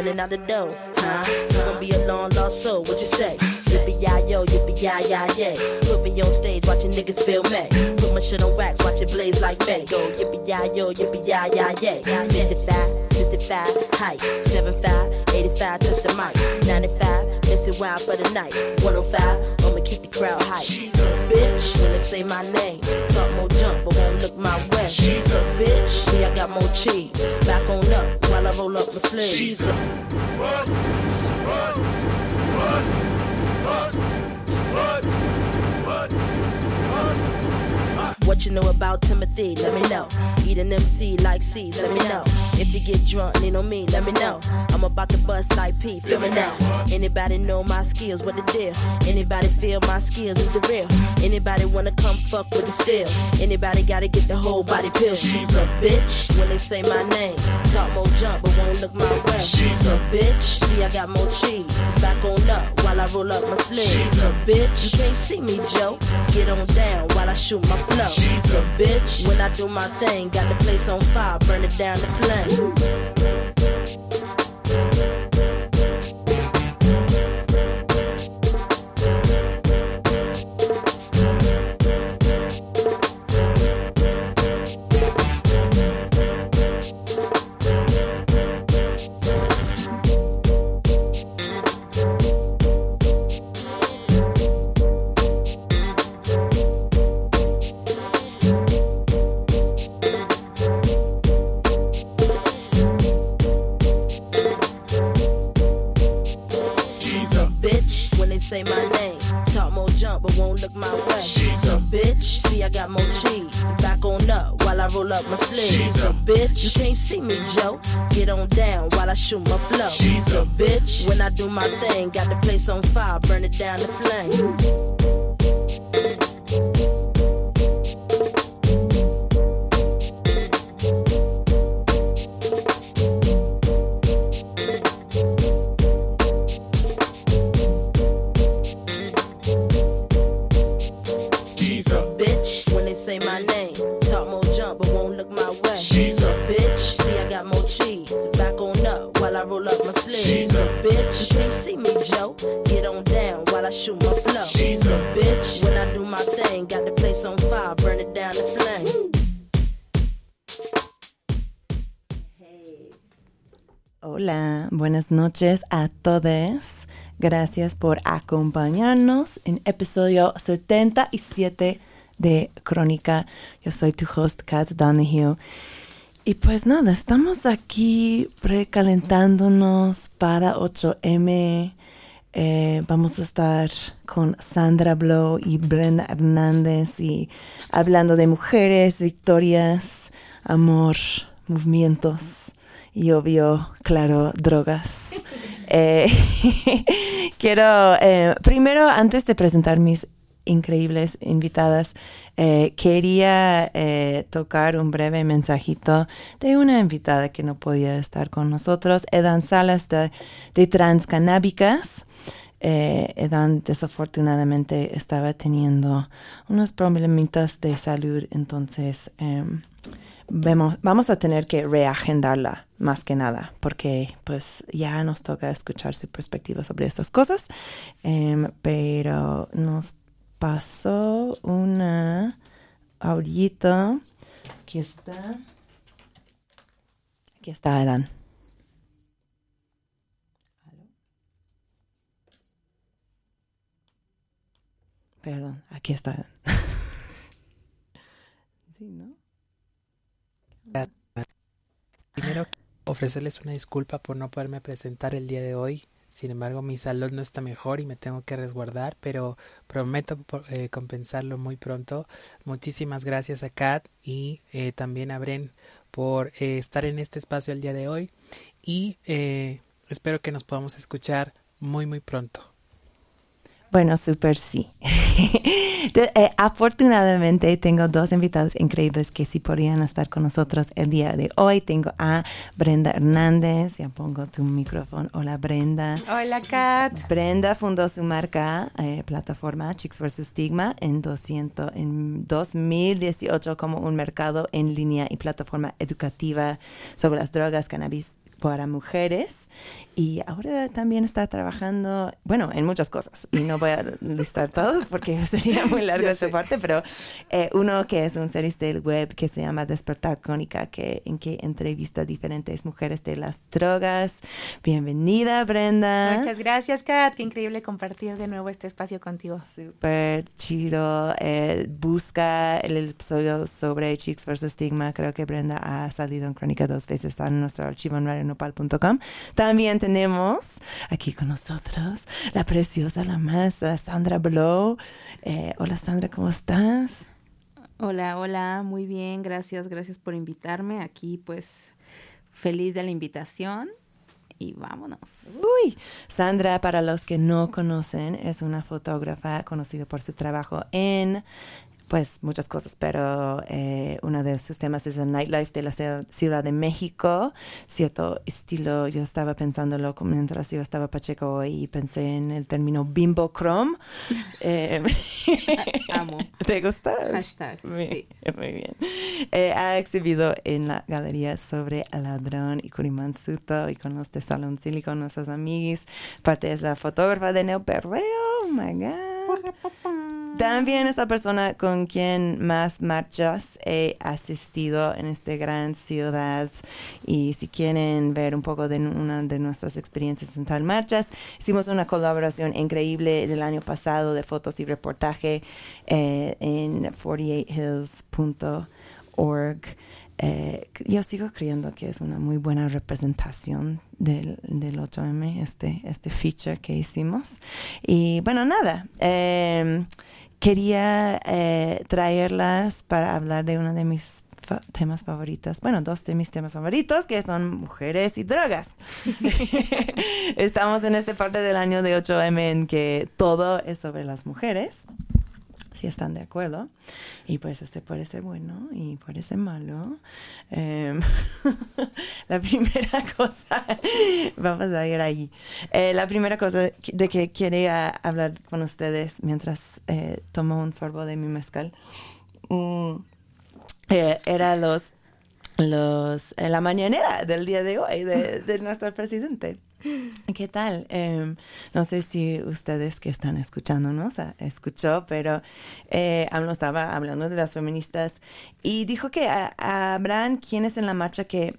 running out the door, huh? You gon' be a long lost soul, what you say? Yippee yi yo, yippee yi yi yay. Put me on stage, watching niggas feel me. Put my shit on wax, watch it blaze like May. Go yippee yi yo, yippee yi yi yay. 55, 65, height, 75, 85, touch the mic. 95, missing wild for the night. 105, I'ma keep the crowd hype. She's a bitch when they say my name. Talk more jump, but won't look my way. She's a bitch, see I got more cheese. Back on up while I roll up my sleeves. She's a what? What? What? What? What? What? What? What you know about Timothy? Let me know. Eat an MC like C's, let me know. If you get drunk, lean on me, let me know. I'm about to bust like P, feel me now. Anybody know my skills, what the deal? Anybody feel my skills is the real? Anybody wanna come fuck with the steel? Anybody gotta get the whole body pill? She's a bitch when they say my name. Talk more jump, but won't look my way. She's a bitch. See, I got more cheese. Back on up while I roll up my sleeve. She's a bitch. You can't see me, Joe. Get on down while I shoot my flow. She's a bitch. When I do my thing, got the place on fire, burn it down to flame. Shoot my flow. She's a bitch. When I do my thing, got the place on fire, burn it down to flame. Shoot my flow. She's a bitch. When I do my thing, got the place on fire, burn it down to flame. Hola, buenas noches a todos. Gracias por acompañarnos en episodio 77 de Crónica. Yo soy tu host, Kat Donahue. Y pues nada, estamos aquí precalentándonos para 8M. Eh, vamos a estar con Sandra Blow y Brenda Hernández y hablando de mujeres, victorias, amor, movimientos y obvio, claro, drogas. Eh, quiero, eh, primero, antes de presentar mis increíbles invitadas, eh, quería eh, tocar un breve mensajito de una invitada que no podía estar con nosotros, Edan Salas de, de Transcanábicas. Eh, Edan desafortunadamente estaba teniendo unos problemitas de salud, entonces em, vemos, vamos a tener que reagendarla más que nada, porque pues ya nos toca escuchar su perspectiva sobre estas cosas, Em, pero nos pasó una ahorita. Aquí está. Aquí está Edan Perdón, aquí está. sí, ¿no? Primero, ofrecerles una disculpa por no poderme presentar el día de hoy. Sin embargo, mi salud no está mejor y me tengo que resguardar, pero prometo eh, compensarlo muy pronto. Muchísimas gracias a Kat y eh, también a Bren por eh, estar en este espacio el día de hoy y espero que nos podamos escuchar muy muy pronto. Bueno, súper sí. Eh, afortunadamente tengo dos invitados increíbles que sí podrían estar con nosotros el día de hoy. Tengo a Brenda Hernández. Ya pongo tu micrófono. Hola, Brenda. Hola, Kat. Brenda fundó su marca, eh, plataforma Chicks vs. Stigma, en, 200, en 2018 como un mercado en línea y plataforma educativa sobre las drogas, cannabis para mujeres y ahora también está trabajando, bueno, en muchas cosas y no voy a listar todos porque sería muy largo esta parte, pero eh, uno que es un series del web que se llama Despertar Crónica, que, en que entrevista a diferentes mujeres de las drogas. Bienvenida, Brenda. Muchas gracias, Kat. Qué increíble compartir de nuevo este espacio contigo. Súper chido. Eh, busca el episodio sobre Chicks vs. Stigma. Creo que Brenda ha salido en Crónica dos veces. Está en nuestro archivo en radionopal.com. También tenemos aquí con nosotros la preciosa, la más, Sandra Blow. Eh, hola Sandra, ¿cómo estás? Hola, hola, muy bien, gracias, gracias por invitarme. Aquí pues feliz de la invitación y vámonos. Uy, Sandra, para los que no conocen, es una fotógrafa conocida por su trabajo en pues muchas cosas, pero eh, uno de sus temas es el nightlife de la Ciudad de México, cierto estilo, yo estaba pensándolo mientras yo estaba pacheco y pensé en el término bimbo chrome. Eh, Amo. ¿Te gusta? Hashtag, sí. Muy bien. Eh, ha exhibido en la galería sobre el ladrón y Kurimansuto y con los de Salón Silicon, nuestros amigos. Parte es la fotógrafa de Neo Perreo, oh my God. También es la persona con quien más marchas he asistido en esta gran ciudad. Y si quieren ver un poco de una de nuestras experiencias en tal marchas, hicimos una colaboración increíble el año pasado de fotos y reportaje eh, en 48hills.org. Eh, yo sigo creyendo que es una muy buena representación del, del 8M, este, este feature que hicimos. Y bueno, nada. Eh, quería eh, traerlas para hablar de uno de mis temas favoritos, bueno, dos de mis temas favoritos, que son mujeres y drogas. Estamos en esta parte del año de 8M en que todo es sobre las mujeres si están de acuerdo. Y pues este puede ser bueno y puede ser malo. Em, la primera cosa, vamos a ir ahí. Eh, la primera cosa de que quería hablar con ustedes mientras eh, tomo un sorbo de mi mezcal mm, eh, era los, los, la mañanera del día de hoy de, de nuestro presidente. ¿Qué tal? Em, no sé si ustedes que están escuchándonos escuchó, pero eh, estaba hablando de las feministas y dijo que habrán quienes en la marcha que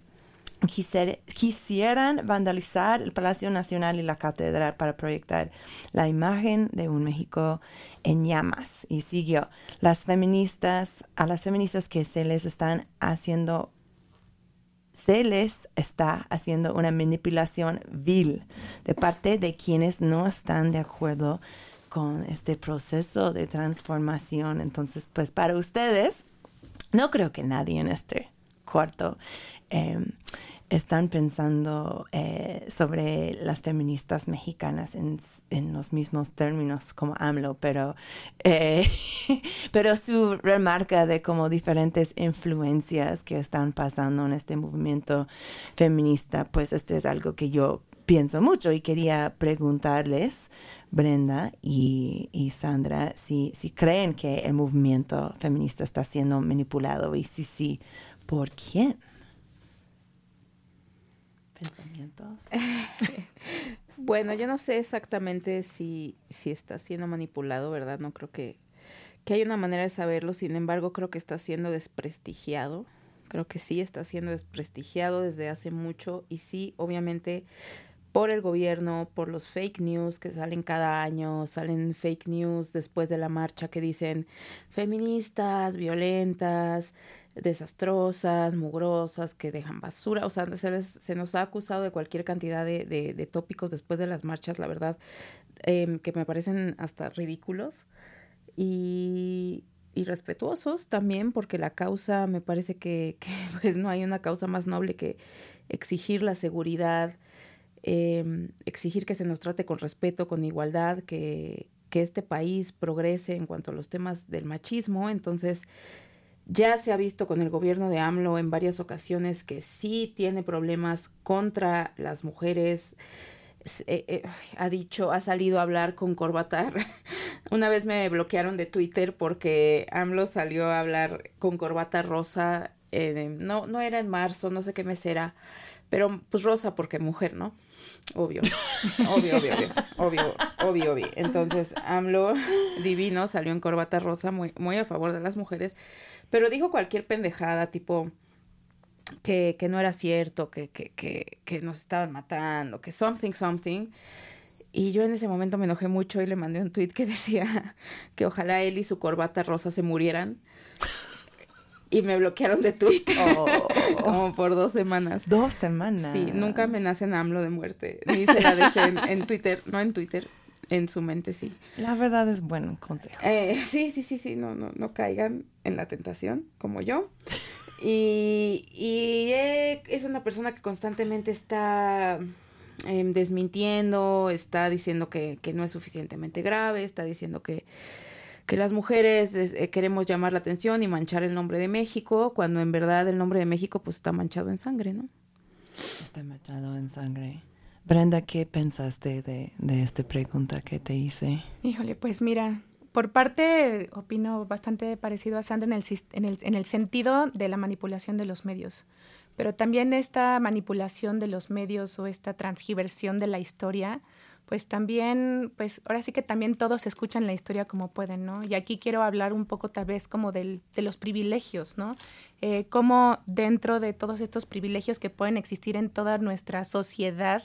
quisieran vandalizar el Palacio Nacional y la Catedral para proyectar la imagen de un México en llamas. Y siguió, las feministas, a las feministas que se les están haciendo se les está haciendo una manipulación vil de parte de quienes no están de acuerdo con este proceso de transformación. Entonces, pues para ustedes, no creo que nadie en este cuarto em, están pensando eh, sobre las feministas mexicanas en, los mismos términos como AMLO, pero, eh, pero su remarca de como diferentes influencias que están pasando en este movimiento feminista, pues esto es algo que yo pienso mucho y quería preguntarles, Brenda y, y Sandra, si, si creen que el movimiento feminista está siendo manipulado y si sí, ¿por quién? Pensamientos? bueno, yo no sé exactamente si, si está siendo manipulado, ¿verdad? No creo que, que hay una manera de saberlo, sin embargo, creo que está siendo desprestigiado. Creo que sí está siendo desprestigiado desde hace mucho y sí, obviamente, por el gobierno, por los fake news que salen cada año, salen fake news después de la marcha que dicen feministas, violentas, desastrosas, mugrosas, que dejan basura. O sea, se, se nos ha acusado de cualquier cantidad de, de, tópicos después de las marchas, la verdad, em, que me parecen hasta ridículos. Y, y respetuosos también, porque la causa me parece que, pues no hay una causa más noble que exigir la seguridad, eh, exigir que se nos trate con respeto, con igualdad, que, que este país progrese en cuanto a los temas del machismo. Entonces, ya se ha visto con el gobierno de AMLO en varias ocasiones que sí tiene problemas contra las mujeres. Eh, eh, ha dicho, ha salido a hablar con Corbatar. Una vez me bloquearon de Twitter porque AMLO salió a hablar con corbata rosa. no, no era en marzo, no sé qué mes era, pero pues rosa porque mujer, ¿no? Obvio, obvio, obvio, obvio, obvio, obvio, obvio. Entonces, AMLO divino salió en corbata rosa muy, muy a favor de las mujeres, pero dijo cualquier pendejada, tipo que, que no era cierto, que, que, que, que nos estaban matando, que something, something. Y yo en ese momento me enojé mucho y le mandé un tweet que decía que ojalá él y su corbata rosa se murieran y me bloquearon de Twitter oh. como por dos semanas. Dos semanas. Sí, nunca amenacen a AMLO de muerte, ni se la deseen en Twitter, no en Twitter, en su mente sí. La verdad es buen consejo. Eh, sí, sí, sí, sí, no, no, no caigan en la tentación como yo. Y, y eh, es una persona que constantemente está em, desmintiendo, está diciendo que, que no es suficientemente grave, está diciendo que que las mujeres eh, queremos llamar la atención y manchar el nombre de México, cuando en verdad el nombre de México pues está manchado en sangre, ¿no? Está manchado en sangre. Brenda, ¿qué pensaste de, de esta pregunta que te hice? Híjole, pues mira, por parte opino bastante parecido a Sandra en el, en el, en el sentido de la manipulación de los medios, pero también esta manipulación de los medios o esta transgiversión de la historia pues también, pues ahora sí que también todos escuchan la historia como pueden, ¿no? Y aquí quiero hablar un poco tal vez como del, de los privilegios, ¿no? Eh, cómo dentro de todos estos privilegios que pueden existir en toda nuestra sociedad,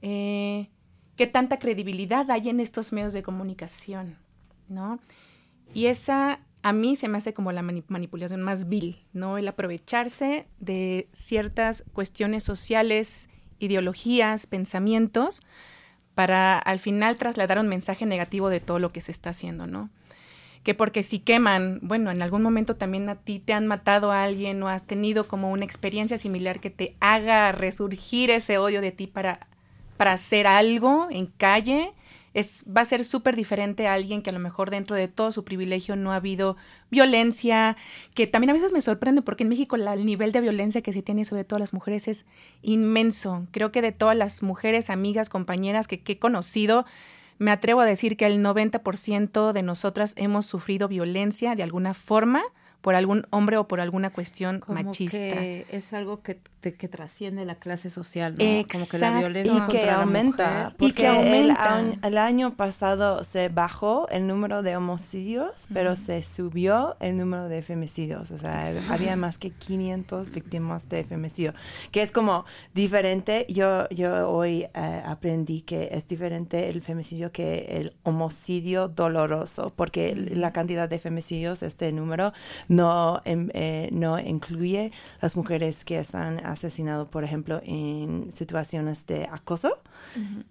eh, qué tanta credibilidad hay en estos medios de comunicación, ¿no? Y esa a mí se me hace como la manipulación más vil, ¿no? El aprovecharse de ciertas cuestiones sociales, ideologías, pensamientos, para al final trasladar un mensaje negativo de todo lo que se está haciendo, ¿no? Que porque si queman, bueno, en algún momento también a ti te han matado a alguien o has tenido como una experiencia similar que te haga resurgir ese odio de ti para, para hacer algo en calle, es, va a ser súper diferente a alguien que a lo mejor dentro de todo su privilegio no ha habido violencia, que también a veces me sorprende porque en México el nivel de violencia que se tiene sobre todo las mujeres es inmenso. Creo que de todas las mujeres, amigas, compañeras que, que he conocido, me atrevo a decir que el 90% de nosotras hemos sufrido violencia de alguna forma por algún hombre o por alguna cuestión machista. es algo que, que trasciende la clase social, ¿no? Como que la violencia y que aumenta, y que aumenta. El, año pasado se bajó el número de homicidios, pero se subió el número de femicidios, o sea, había más que 500 víctimas de femicidio, que es como diferente. Yo yo hoy eh, aprendí que es diferente el femicidio que el homicidio doloroso, porque la cantidad de femicidios, este número no, em, eh, no incluye las mujeres que están asesinadas, por ejemplo, en situaciones de acoso,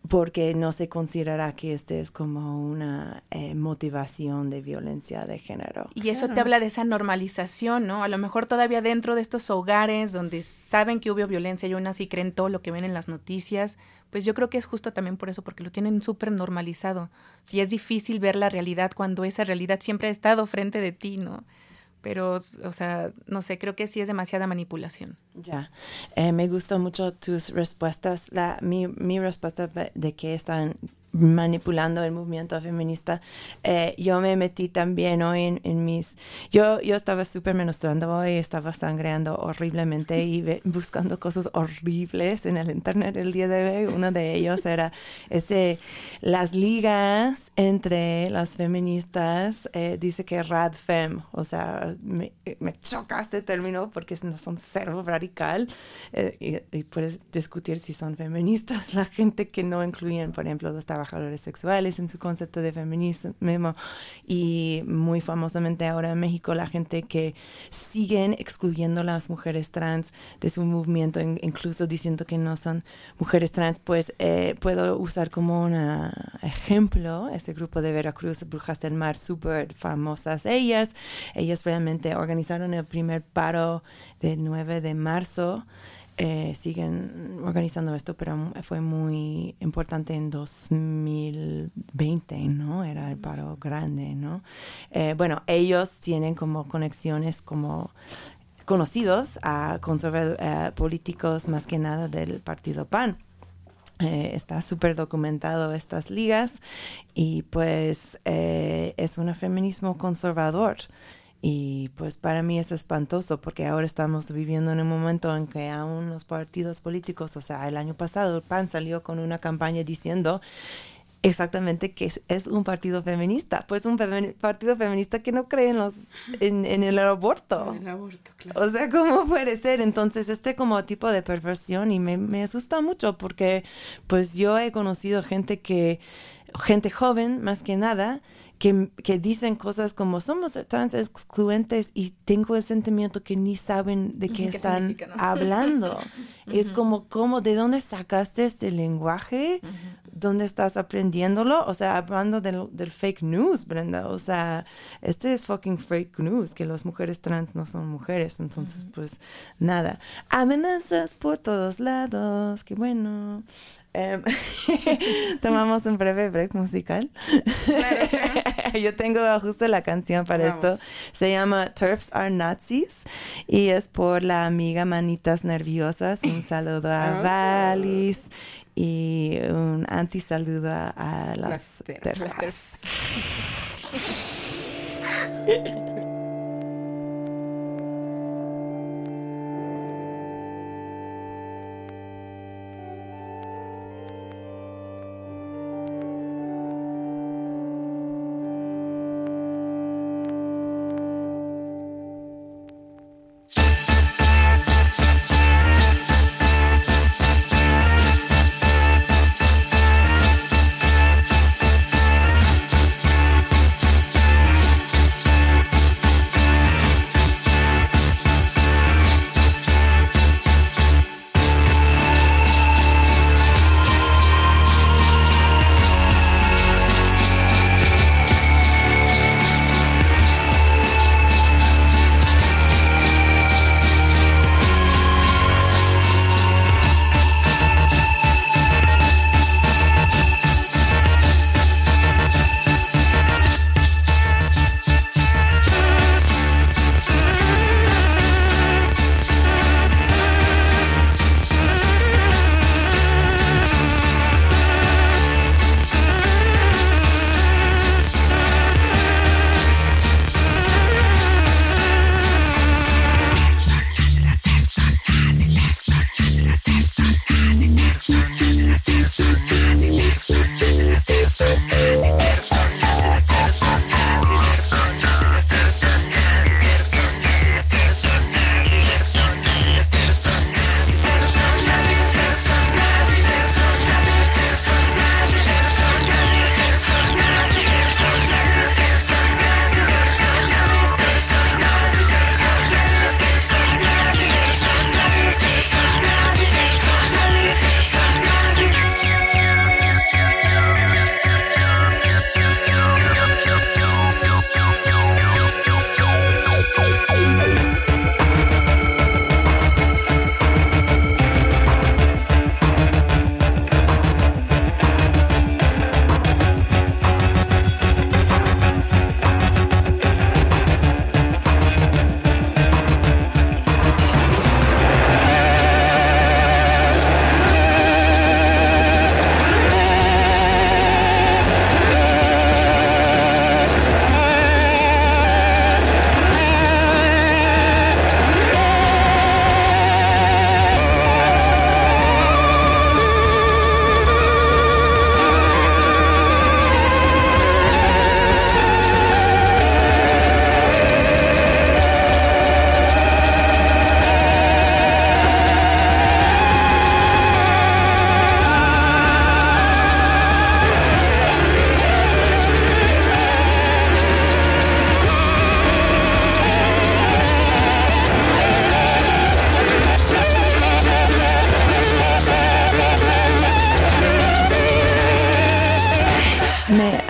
porque no se considera que este es como una eh, motivación de violencia de género. Y eso te habla de esa normalización, ¿no? A lo mejor todavía dentro de estos hogares donde saben que hubo violencia y aún así creen todo lo que ven en las noticias, pues yo creo que es justo también por eso, porque lo tienen súper normalizado. Si es difícil ver la realidad cuando esa realidad siempre ha estado frente de ti, ¿no? Pero, o sea, no sé, creo que sí es demasiada manipulación. Ya, eh, me gustó mucho tus respuestas. La, mi, mi respuesta de que están manipulando el movimiento feminista. Eh, yo me metí también hoy en, mis... Yo, yo estaba súper menosprando hoy, estaba sangreando horriblemente y buscando cosas horribles en el internet el día de hoy. Uno de ellos era ese, las ligas entre las feministas, eh, dice que radfem, o sea, me, me choca este término porque no son cero radical eh, y, puedes discutir si son feministas la gente que no incluyen, por ejemplo, esta trabajadores sexuales en su concepto de feminismo y muy famosamente ahora en México la gente que siguen excluyendo a las mujeres trans de su movimiento, incluso diciendo que no son mujeres trans, pues eh, puedo usar como un ejemplo ese grupo de Veracruz, Brujas del Mar, súper famosas ellas. Ellas realmente organizaron el primer paro del 9 de marzo eh, siguen organizando esto, pero fue muy importante en 2020, ¿no? Era el paro grande, ¿no? Eh, bueno, ellos tienen como conexiones como conocidos a eh, políticos más que nada del partido PAN. está súper documentado estas ligas y pues es un feminismo conservador y pues para mí es espantoso porque ahora estamos viviendo en un momento en que aún los partidos políticos, o sea, el año pasado el PAN salió con una campaña diciendo exactamente que es, un partido feminista, pues un partido feminista que no cree en, los, en, el aborto. el aborto, claro. O sea, ¿cómo puede ser? Entonces, este como tipo de perversión y me, me asusta mucho porque pues yo he conocido gente que, gente joven más que nada, que, que, dicen cosas como somos trans excluentes y tengo el sentimiento que ni saben de qué, están hablando. es como, como, ¿de dónde sacaste este lenguaje? ¿Dónde estás aprendiéndolo? O sea, hablando del, del, fake news, Brenda. O sea, este es fucking fake news, que las mujeres trans no son mujeres. Entonces, pues nada. Amenazas por todos lados. Qué bueno. Em, tomamos un breve break musical. Yo tengo justo la canción para esto. Se llama Turfs Are Nazis y es por la amiga Manitas Nerviosas. Un saludo a oh. Valis y un anti-saludo a las, las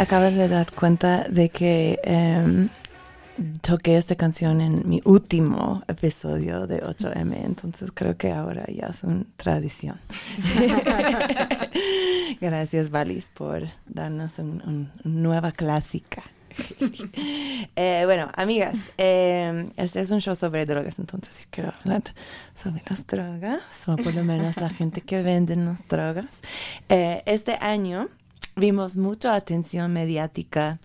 acabo de dar cuenta de que em, toqué esta canción en mi último episodio de 8M, entonces creo que ahora ya es una tradición. Gracias, Valis, por darnos una nueva clásica. Eh, bueno, amigas, este es un show sobre drogas, entonces yo quiero hablar sobre las drogas, o por lo menos la gente que vende las drogas. Eh, este año vimos mucha atención mediática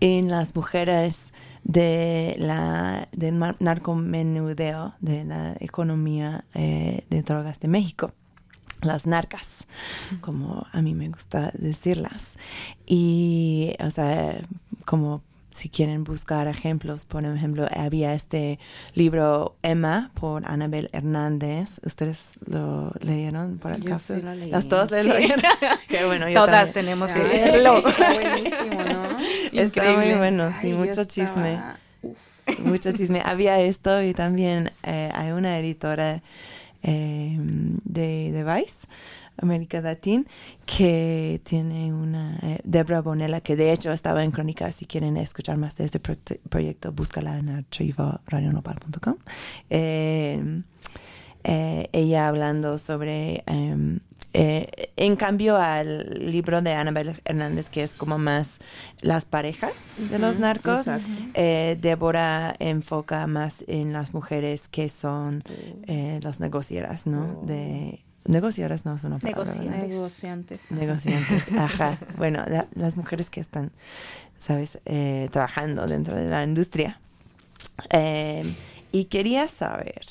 en las mujeres de la del narcomenudeo de la economía eh, de drogas de México las narcas, como a mí me gusta decirlas. Y, o sea, como si quieren buscar ejemplos, por ejemplo, había este libro Emma por Anabel Hernández. ¿Ustedes lo leyeron por acaso? Las todas le leyeron. Qué bueno, Todas tenemos que leerlo. Está buenísimo, ¿no? Está muy bueno, sí, mucho chisme. Mucho chisme. Había esto y también eh, hay una editora eh, de, de Vice América Latina, que tiene una, eh, Debra Bonella, que de hecho estaba en Crónica, si quieren escuchar más de este proyecto, búscala en archivo radionopal.com. Eh, eh, ella hablando sobre, em, en cambio al libro de Anabel Hernández, que es como más las parejas de los narcos, Débora enfoca más en las mujeres que son oh. las negocieras, ¿no? Oh. De Negociadoras no es una palabra. Negociantes. Negociantes, ajá. Bueno, las mujeres que están, ¿sabes?, eh, trabajando dentro de la industria. Eh, y quería saber,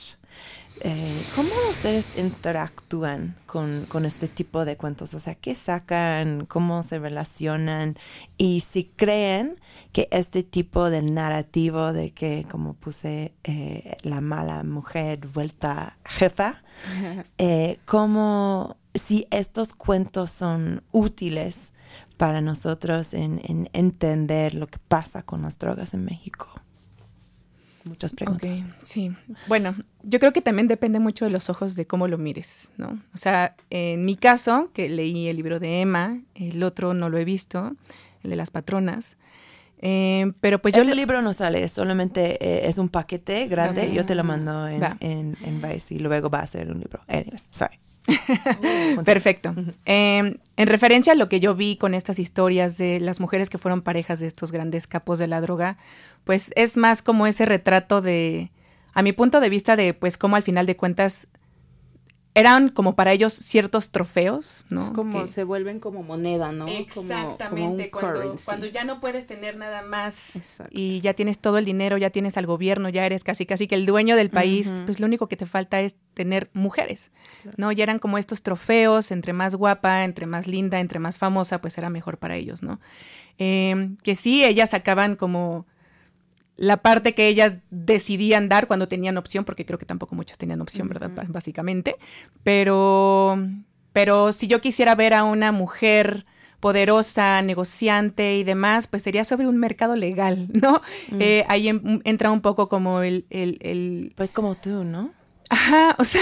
eh, ¿Cómo ustedes interactúan con, con, este tipo de cuentos? O sea, ¿qué sacan? ¿Cómo se relacionan? Y si creen que este tipo de narrativo de que, como puse, eh, la mala mujer vuelta jefa, eh, ¿cómo, si estos cuentos son útiles para nosotros en, en entender lo que pasa con las drogas en México? Muchas preguntas. sí, bueno, yo creo que también depende mucho de los ojos de cómo lo mires, ¿no? O sea, en mi caso, que leí el libro de Emma, el otro no lo he visto, el de las patronas. Eh, pero pues yo... El libro no sale, solamente eh, es un paquete grande. Yo te lo mando en, en, en, Vice y luego va a ser un libro. Anyways, sorry. Perfecto. Em, en referencia a lo que yo vi con estas historias de las mujeres que fueron parejas de estos grandes capos de la droga, pues es más como ese retrato de, a mi punto de vista, de pues cómo al final de cuentas eran como para ellos ciertos trofeos, ¿no? Es como se vuelven como moneda, ¿no? Exactamente, cuando, cuando, ya no puedes tener nada más y ya tienes todo el dinero, ya tienes al gobierno, ya eres casi casi que el dueño del país, pues lo único que te falta es tener mujeres, ¿no? Ya eran como estos trofeos, entre más guapa, entre más linda, entre más famosa, pues era mejor para ellos, ¿no? Em, que sí, ellas acaban como la parte que ellas decidían dar cuando tenían opción, porque creo que tampoco muchas tenían opción, ¿verdad? Básicamente. Pero, pero si yo quisiera ver a una mujer poderosa, negociante y demás, pues sería sobre un mercado legal, ¿no? Mm. Eh, ahí entra un poco como el, el, el... Pues como tú, ¿no? Ajá, o sea,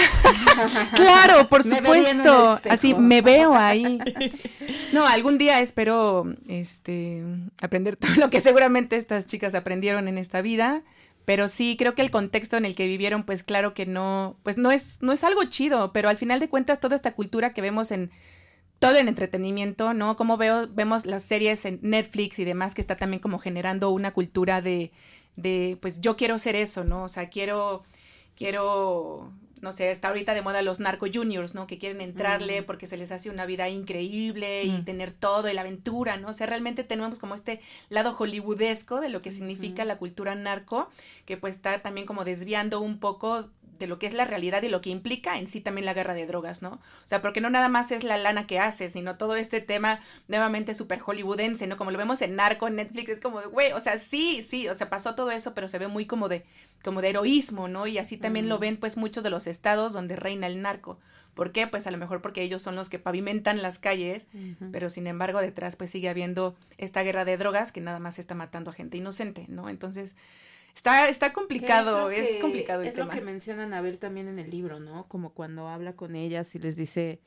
claro, por supuesto. Así me veo ahí. No, algún día espero este aprender todo lo que seguramente estas chicas aprendieron en esta vida, pero sí creo que el contexto en el que vivieron pues claro que no pues no es no es algo chido, pero al final de cuentas toda esta cultura que vemos en todo el entretenimiento, ¿no? Como veo vemos las series en Netflix y demás que está también como generando una cultura de de pues yo quiero ser eso, ¿no? O sea, quiero quiero, no sé, está ahorita de moda los narco juniors, ¿no? Que quieren entrarle mm. porque se les hace una vida increíble y mm. tener todo y la aventura, ¿no? O sea, realmente tenemos como este lado hollywoodesco de lo que significa la cultura narco, que pues está también como desviando un poco de lo que es la realidad y lo que implica en sí también la guerra de drogas, ¿no? O sea, porque no nada más es la lana que hace, sino todo este tema nuevamente súper hollywoodense, ¿no? Como lo vemos en Narco, en Netflix, es como güey, o sea, sí, sí, o sea, pasó todo eso, pero se ve muy como de, como de heroísmo, ¿no? Y así también lo ven pues muchos de los estados donde reina el narco. ¿Por qué? Pues a lo mejor porque ellos son los que pavimentan las calles, pero sin embargo detrás pues sigue habiendo esta guerra de drogas que nada más está matando a gente inocente, ¿no? Entonces, Está, está complicado, es, complicado el es lo que menciona Anabel también en el libro, ¿no? Como cuando habla con ellas y les dice,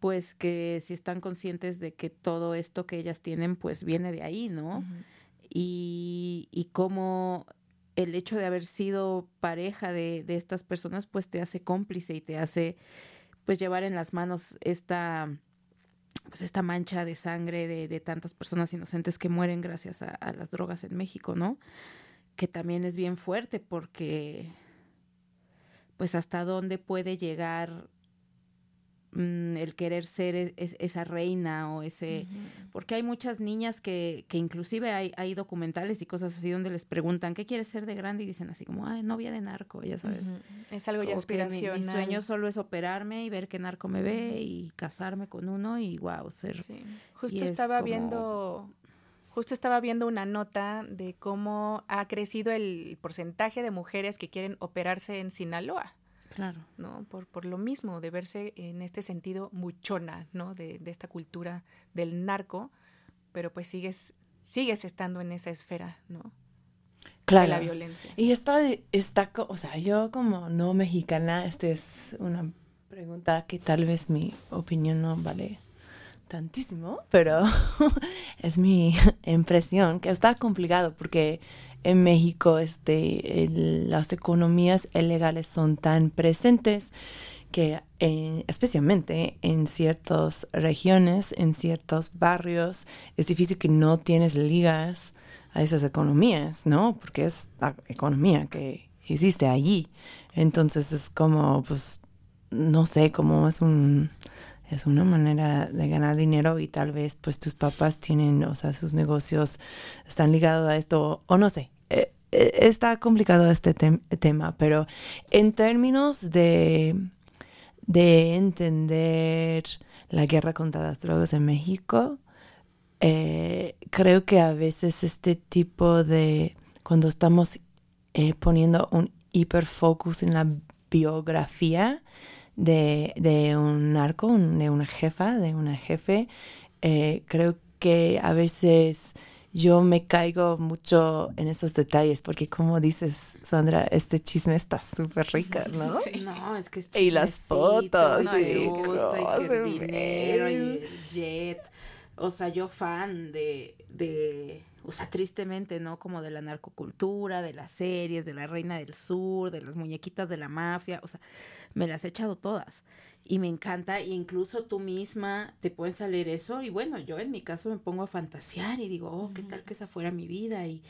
pues que si están conscientes de que todo esto que ellas tienen, pues viene de ahí, ¿no? y, y cómo el hecho de haber sido pareja de, de, estas personas, pues te hace cómplice y te hace, pues, llevar en las manos esta, pues, esta mancha de sangre de, de tantas personas inocentes que mueren gracias a, a las drogas en México, ¿no? Que también es bien fuerte porque, pues, hasta dónde puede llegar Mm, el querer ser e, esa reina o ese porque hay muchas niñas que, que inclusive hay, hay documentales y cosas así donde les preguntan qué quieres ser de grande y dicen así como ay novia de narco ya sabes. Es algo ya aspiracional mi, mi, sueño solo es operarme y ver qué narco me ve y casarme con uno y wow ser sí. justo estaba como... viendo Justo estaba viendo una nota de cómo ha crecido el porcentaje de mujeres que quieren operarse en Sinaloa. Claro. ¿No? Por, por lo mismo, de verse en este sentido muchona, ¿no? De, de esta cultura del narco, pero pues sigues, sigues estando en esa esfera, ¿no? Claro. De la violencia. Y está, está, o sea, yo como no mexicana, esta es una pregunta que tal vez mi opinión no vale tantísimo, pero es mi impresión que está complicado porque en México este, las economías ilegales son tan presentes que en, especialmente en ciertas regiones, en ciertos barrios, es difícil que no tienes ligas a esas economías, ¿no? Porque es la economía que existe allí. Entonces es como, pues, no sé, como es un es una manera de ganar dinero y tal vez pues tus papás tienen, o sea, sus negocios están ligados a esto o no sé. Eh, eh, está complicado este te tema, pero en términos de, de entender la guerra contra las drogas en México, eh, creo que a veces este tipo de, cuando estamos poniendo un hiperfocus en la biografía, de, de un narco, de una jefa, de una jefe. Eh, creo que a veces yo me caigo mucho en esos detalles, porque como dices, Sandra, este chisme está súper rica, ¿no? Sí. No, es que es Y las fotos, no, y y gusta, y que el dinero, y el jet. O sea, yo fan de, de, o sea, tristemente, ¿no? Como de la narcocultura, de las series, de la Reina del Sur, de las muñequitas de la mafia, o sea, me las he echado todas y me encanta, e incluso tú misma te pueden salir eso y bueno, yo en mi caso me pongo a fantasear y digo, oh, qué tal que esa fuera mi vida y,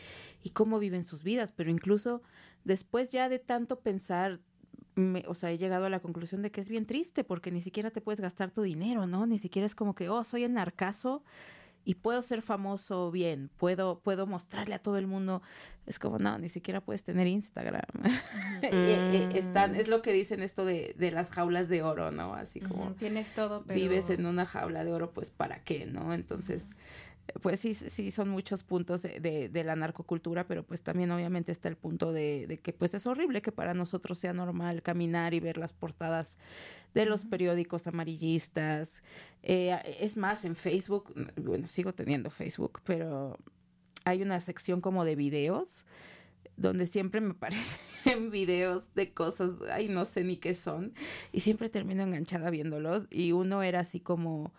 y cómo viven sus vidas, pero incluso después ya de tanto pensar, me, o sea, he llegado a la conclusión de que es bien triste porque ni siquiera te puedes gastar tu dinero, ¿no? Ni siquiera es como que, oh, soy el narcazo y puedo ser famoso bien, puedo, puedo mostrarle a todo el mundo. Es como, no, ni siquiera puedes tener Instagram. Mm. Están, es lo que dicen esto de, de las jaulas de oro, ¿no? Así como... Tienes todo, pero... Vives en una jaula de oro, pues ¿para qué, no? Entonces... Pues sí, sí, son muchos puntos de, de, de, la narcocultura, pero pues también obviamente está el punto de, de que pues es horrible que para nosotros sea normal caminar y ver las portadas de los periódicos amarillistas. Eh, es más, en Facebook, bueno, sigo teniendo Facebook, pero hay una sección como de videos donde siempre me aparecen videos de cosas, ay, no sé ni qué son, y siempre termino enganchada viéndolos, y uno era así como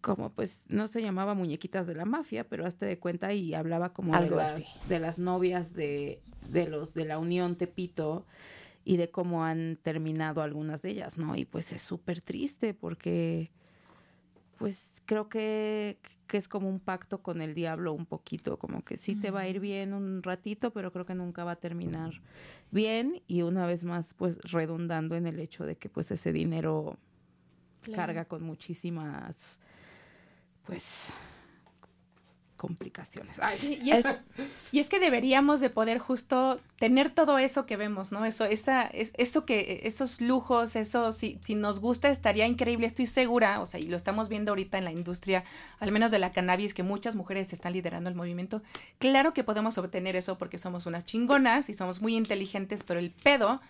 como pues no se llamaba muñequitas de la mafia, pero hazte de cuenta y hablaba como Algo de, las, así. de las novias de, de los de la Unión Tepito y de cómo han terminado algunas de ellas, ¿no? Y pues es súper triste porque pues creo que, que, es como un pacto con el diablo un poquito, como que sí te va a ir bien un ratito, pero creo que nunca va a terminar bien y una vez más pues redundando en el hecho de que pues ese dinero claro. carga con muchísimas pues complicaciones. Ay, sí, y, es, y, es, que deberíamos de poder justo tener todo eso que vemos, ¿no? Eso, esa, es, eso que, esos lujos, eso, si, si nos gusta, estaría increíble, estoy segura, o sea, y lo estamos viendo ahorita en la industria, al menos de la cannabis, que muchas mujeres están liderando el movimiento. Claro que podemos obtener eso porque somos unas chingonas y somos muy inteligentes, pero el pedo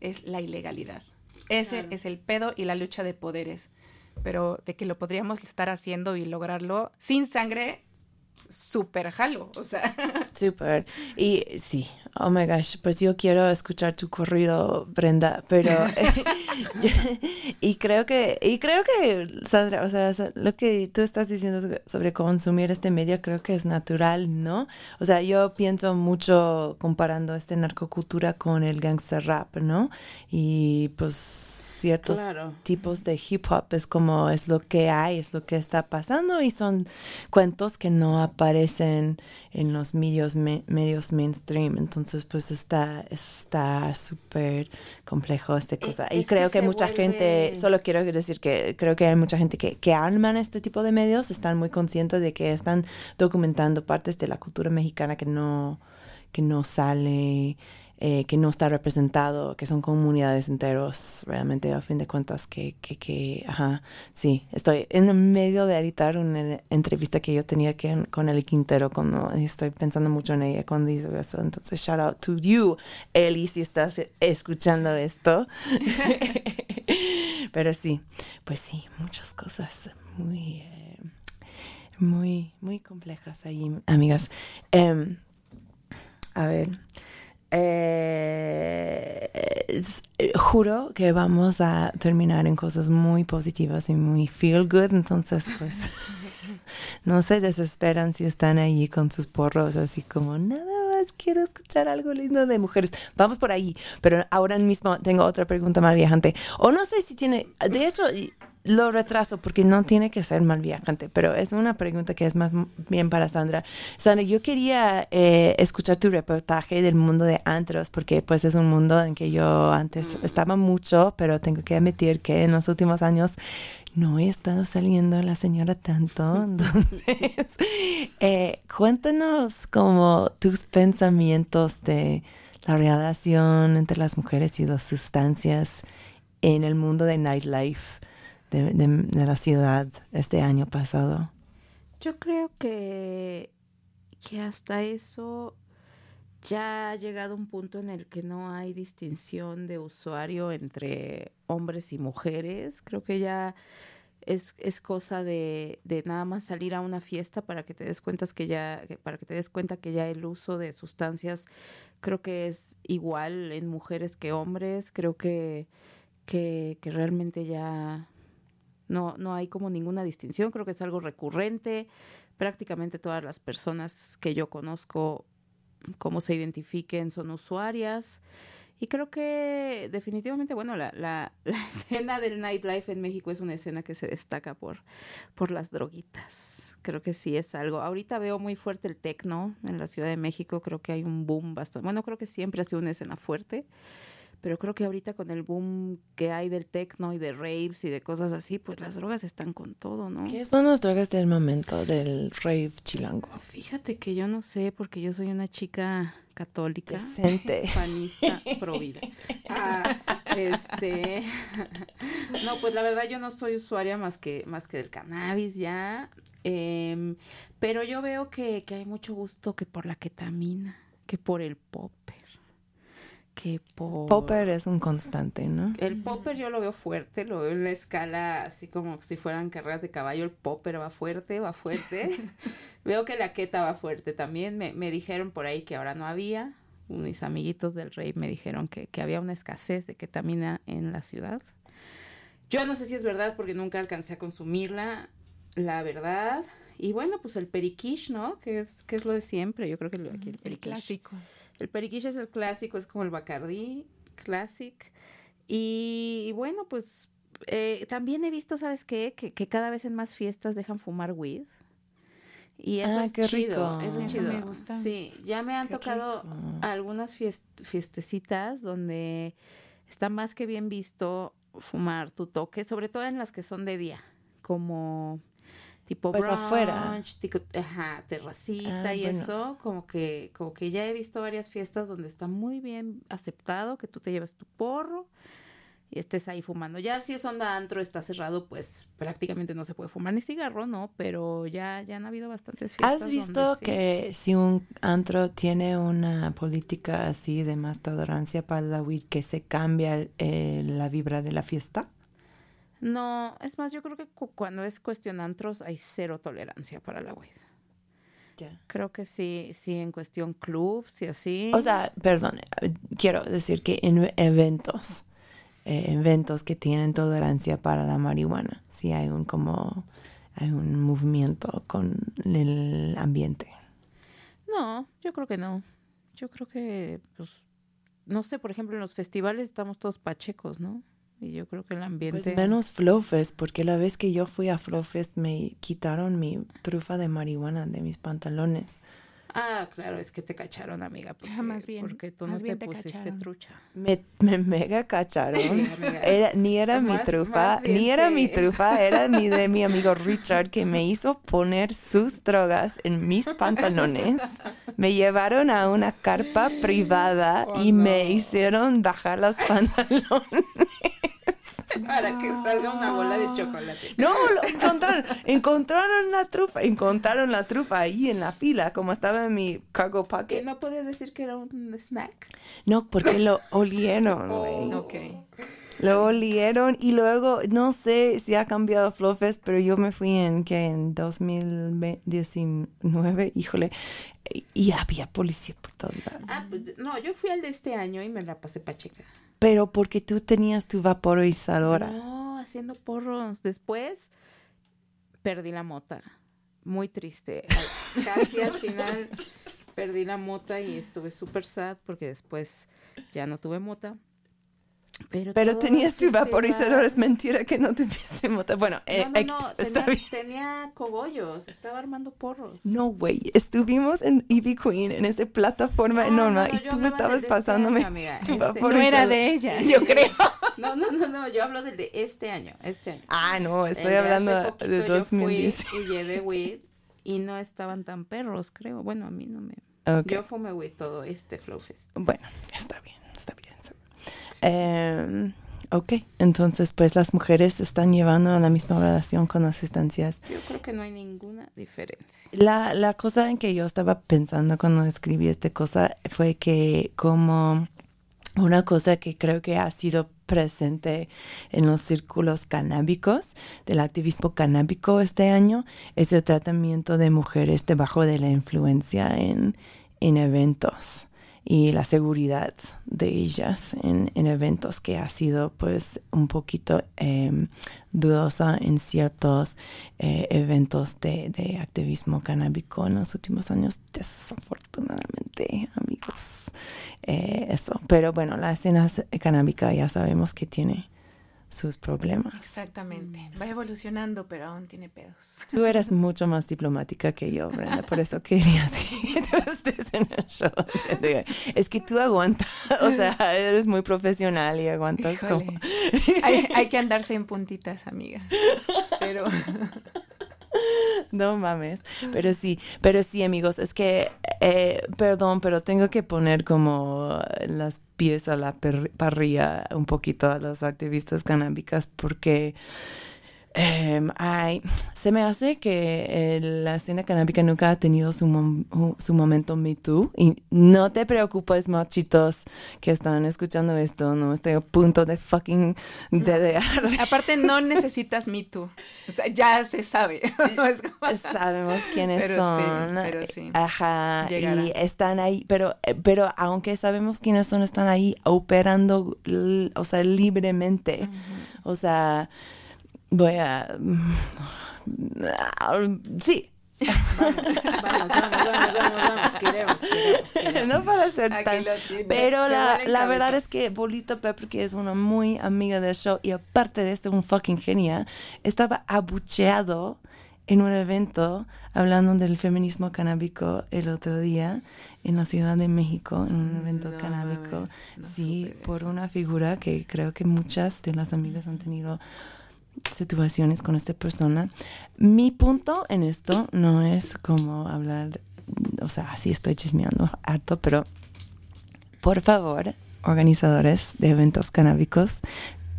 es la ilegalidad. Ese claro. es el pedo y la lucha de poderes. Pero de que lo podríamos estar haciendo y lograrlo sin sangre, súper jalo, o sea. Súper. Y sí, oh my gosh, pues yo quiero escuchar tu corrido, Brenda, pero y creo que y creo que Sandra, o sea, lo que tú estás diciendo sobre consumir este medio creo que es natural, ¿no? O sea, yo pienso mucho comparando este narcocultura con el gangster rap, ¿no? Y pues ciertos tipos de hip hop es como es lo que hay, es lo que está pasando y son cuentos que no aparecen en los medios medios mainstream. Entonces pues está está súper complejo esta cosa. Y creo que, mucha gente solo quiero decir que creo que hay mucha gente que, que arman este tipo de medios están muy conscientes de que están documentando partes de la cultura mexicana que no que no sale eh, que no está representado, que son comunidades enteros, realmente a fin de cuentas que, que, que, ajá, sí, estoy en medio de editar una entrevista que yo tenía que, con Eli Quintero, cuando estoy pensando mucho en ella cuando dice eso, entonces shout out to you, Eli, si estás escuchando esto. Pero sí, pues sí, muchas cosas muy, eh, muy, muy complejas ahí, amigas. Em, a ver, eh, juro que vamos a terminar en cosas muy positivas y muy feel good, entonces pues no se desesperan si están allí con sus porros así como nada más quiero escuchar algo lindo de mujeres. Vamos por ahí, pero ahora mismo tengo otra pregunta más viajante. O no sé si tiene, de hecho lo retraso porque no tiene que ser mal viajante, pero es una pregunta que es más bien para Sandra. Sandra, yo quería eh, escuchar tu reportaje del mundo de antros porque pues es un mundo en que yo antes estaba mucho, pero tengo que admitir que en los últimos años no he estado saliendo la señora tanto. Entonces, eh, cuéntanos como tus pensamientos de la relación entre las mujeres y las sustancias en el mundo de nightlife de, la ciudad este año pasado? Yo creo que, que hasta eso ya ha llegado un punto en el que no hay distinción de usuario entre hombres y mujeres. Creo que ya es, es cosa de, de, nada más salir a una fiesta para que te des cuenta que ya, para que te des cuenta que ya el uso de sustancias creo que es igual en mujeres que hombres. Creo que, que, que realmente ya no, no hay como ninguna distinción, creo que es algo recurrente. Prácticamente todas las personas que yo conozco, como se identifiquen, son usuarias. Y creo que definitivamente, bueno, la, la, la, escena del nightlife en México es una escena que se destaca por, por las droguitas. Creo que sí es algo. Ahorita veo muy fuerte el tecno en la Ciudad de México. Creo que hay un boom bastante. Bueno, creo que siempre ha sido una escena fuerte pero creo que ahorita con el boom que hay del techno y de raves y de cosas así, pues las drogas están con todo, ¿no? ¿Qué son las drogas del momento del rave chilango? Fíjate que yo no sé porque yo soy una chica católica, decente, panista, provida. Ah, este, no, pues la verdad yo no soy usuaria más que más que del cannabis ya, eh, pero yo veo que, que hay mucho gusto que por la ketamina, que por el pop que Popper es un constante, ¿no? El popper yo lo veo fuerte, lo veo en la escala así como si fueran carreras de caballo, el popper va fuerte, va fuerte. veo que la queta va fuerte también, me, me, dijeron por ahí que ahora no había, mis amiguitos del rey me dijeron que, que había una escasez de ketamina en la ciudad. Yo no sé si es verdad porque nunca alcancé a consumirla, la verdad. Y bueno, pues el periquish, ¿no? Que es, que es lo de siempre, yo creo que lo, aquí el, el clásico. El periquiche es el clásico, es como el Bacardí Classic. Y, bueno, pues eh, también he visto, ¿sabes qué? Que, que, cada vez en más fiestas dejan fumar weed. Y eso ah, es chido. Eso es chido. Me gusta. Sí, ya me han tocado algunas fiestecitas donde está más que bien visto fumar tu toque, sobre todo en las que son de día, como tipo pues afuera. ajá, terracita ah, y eso, como que, como que ya he visto varias fiestas donde está muy bien aceptado que tú te lleves tu porro y estés ahí fumando. Ya si es onda antro, está cerrado, pues prácticamente no se puede fumar ni cigarro, ¿no? Pero ya, ya han habido bastantes fiestas. ¿Has visto que si un antro tiene una política así de más tolerancia para la weed, que se cambia eh, la vibra de la fiesta? No, es más, yo creo que cuando es cuestión antros hay cero tolerancia para la weed. Ya. Creo que sí, sí, en cuestión clubs y así. O sea, perdón, quiero decir que en eventos, eh, eventos que tienen tolerancia para la marihuana, sí hay un como hay un movimiento con el ambiente. No, yo creo que no. Yo creo que, pues, no sé, por ejemplo, en los festivales estamos todos pachecos, ¿no? Y yo creo que el ambiente... Pues menos Flowfest, porque la vez que yo fui a Flowfest me quitaron mi trufa de marihuana de mis pantalones. Ah, claro, es que te cacharon, amiga. Porque, Ah, más bien, Porque tú más no bien te te pusiste cacharon. trucha. Me, me mega cacharon. Sí, amiga. Era- ni era mi trufa, ni era mi trufa, era mi de mi amigo Richard que me hizo poner sus drogas en mis pantalones. Me llevaron a una carpa privada Oh, y me hicieron bajar los pantalones. Para que salga una bola de chocolate. No, lo encontraron, encontraron la trufa, encontraron la trufa ahí en la fila, como estaba en mi cargo ¿Que pocket. no podías decir que era un snack? No, porque lo olieron. Oh. Ok. Lo olieron y luego, no sé si ha cambiado Flowfest, pero yo me fui en que en 2019, híjole, y había policía por todos lados. Ah, pues, no, yo fui al de este año y me la pasé pacheca. Pero porque tú tenías tu vaporizadora. No, haciendo porros. Después perdí la mota. Muy triste. Casi al final perdí la mota y estuve súper sad porque después ya no tuve mota. Pero, tenías tu este, vaporizador, va- es mentira que no tuviste mota. Bueno, eh, No, no, está tenía, bien. tenía cogollos, estaba armando porros. No, güey, estuvimos en Ivy Queen, en esa plataforma No, enorme, no, no, y tú estabas este pasándome año, amiga, tu este. vaporizador. No era de ella. Yo creo. No, no, no, no, yo hablo del de este año, este año. Ah, no, estoy hablando de yo fui 2010. y llevé weed y no estaban tan perros, creo. Bueno, a mí no me... Yo fumé weed todo este Flowfest. Bueno, está bien. Eh, ok, entonces pues las mujeres están llevando la misma relación con las estancias. Yo creo que no hay ninguna diferencia. La, la cosa en que yo estaba pensando cuando escribí esta cosa fue que como una cosa que creo que ha sido presente en los círculos canábicos del activismo canábico este año es el tratamiento de mujeres debajo de la influencia en, en eventos y la seguridad de ellas en, en eventos que ha sido pues un poquito eh, dudosa en ciertos eh, eventos de, de activismo canábico en los últimos años. Desafortunadamente amigos Eh, eso. Pero bueno la escena canábica ya sabemos que tiene sus problemas Exactamente. Va evolucionando, pero aún tiene pedos. Tú eres mucho más diplomática que yo, Brenda, por eso quería que tú estés en el show. Es que tú aguantas, o sea, eres muy profesional y aguantas como... Híjole. Hay, hay que andarse en puntitas, amiga. Pero No mames, pero sí, pero sí, amigos, es que, eh, perdón, pero tengo que poner como las pies a la parrilla un poquito a las activistas canábicas porque em, ay, se me hace que eh, la escena canábica nunca ha tenido su, mom- su momento Me Too y no te preocupes, machitos que están escuchando esto, no estoy a punto de fucking aparte no necesitas Me Too. O sea, ya se sabe. Sabemos quiénes Pero sí, son. pero sí. Ajá. Llegará. Y están ahí, pero, eh, pero aunque sabemos quiénes son, están ahí operando, o sea, libremente. O sea, voy a. Sí. Vamos, vamos, vamos, vamos, vamos. Queremos, no para ser tan. Pero la, la verdad es que Bolito Pepper, que es una muy amiga del show y aparte de esto, un fucking genia, estaba abucheado en un evento hablando del feminismo canábico el otro día en la Ciudad de México, en un evento No canábico. no sí, por una figura que creo que muchas de las amigas han tenido situaciones con esta persona. Mi punto en esto no es como hablar, o sea, sí estoy chismeando harto, pero por favor, organizadores de eventos canábicos,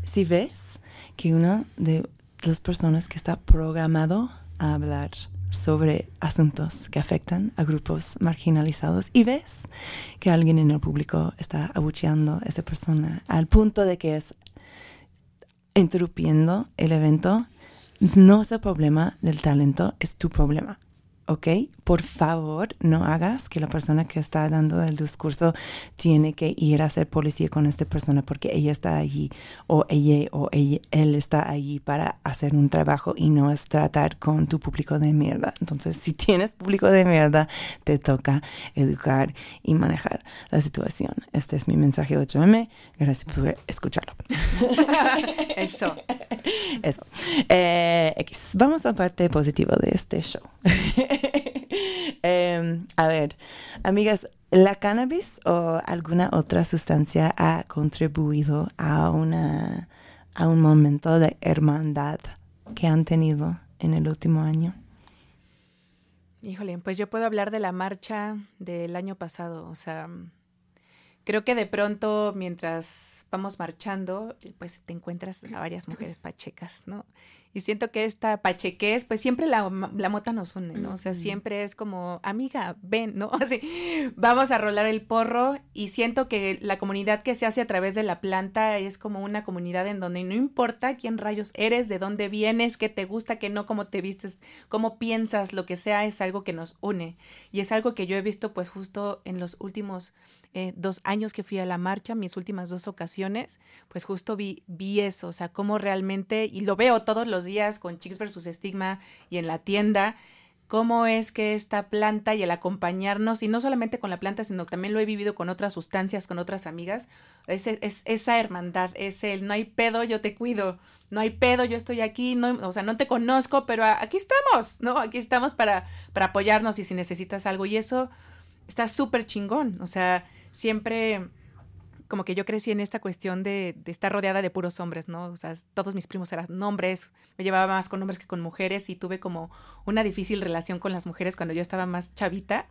si ves que una de las personas que está programado a hablar sobre asuntos que afectan a grupos marginalizados y ves que alguien en el público está abucheando a esa persona al punto de que es interrumpiendo el evento, no es el problema del talento, es tu problema. ¿Ok? Por favor, no hagas que la persona que está dando el discurso tiene que ir a ser policía con esta persona porque ella está allí o ella o él está allí para hacer un trabajo y no es tratar con tu público de mierda. Entonces, si tienes público de mierda, te toca educar y manejar la situación. Este es mi mensaje 8M. Gracias por escucharlo. Eso. Eso. Eh, X. Vamos a parte positiva de este show. Em, a ver, amigas, ¿la cannabis o alguna otra sustancia ha contribuido a, una, a un momento de hermandad que han tenido en el último año? Híjole, pues yo puedo hablar de la marcha del año pasado, o sea, creo que de pronto mientras vamos marchando, pues te encuentras a varias mujeres pachecas, ¿no? Y siento que esta pachequez, pues siempre la, la mota nos une, ¿no? O sea, siempre es como, amiga, ven, ¿no? Así, vamos a rolar el porro y siento que la comunidad que se hace a través de la planta es como una comunidad en donde no importa quién rayos eres, de dónde vienes, qué te gusta, qué no, cómo te vistes, cómo piensas, lo que sea, es algo que nos une. Y es algo que yo he visto pues justo en los últimos eh, dos años que fui a la marcha, mis últimas dos ocasiones, pues justo vi, vi eso, o sea, cómo realmente, y lo veo todos los días con Chicks versus Estigma y en la tienda, cómo es que esta planta y el acompañarnos, y no solamente con la planta, sino también lo he vivido con otras sustancias, con otras amigas, es, es, esa hermandad, es el no hay pedo, yo te cuido, no hay pedo, yo estoy aquí, no, o sea, no te conozco, pero aquí estamos, ¿no? Aquí estamos para, para apoyarnos y si necesitas algo, y eso está súper chingón, o sea, siempre como que yo crecí en esta cuestión de, estar rodeada de puros hombres, ¿no? O sea, todos mis primos eran hombres, me llevaba más con hombres que con mujeres y tuve como una difícil relación con las mujeres cuando yo estaba más chavita.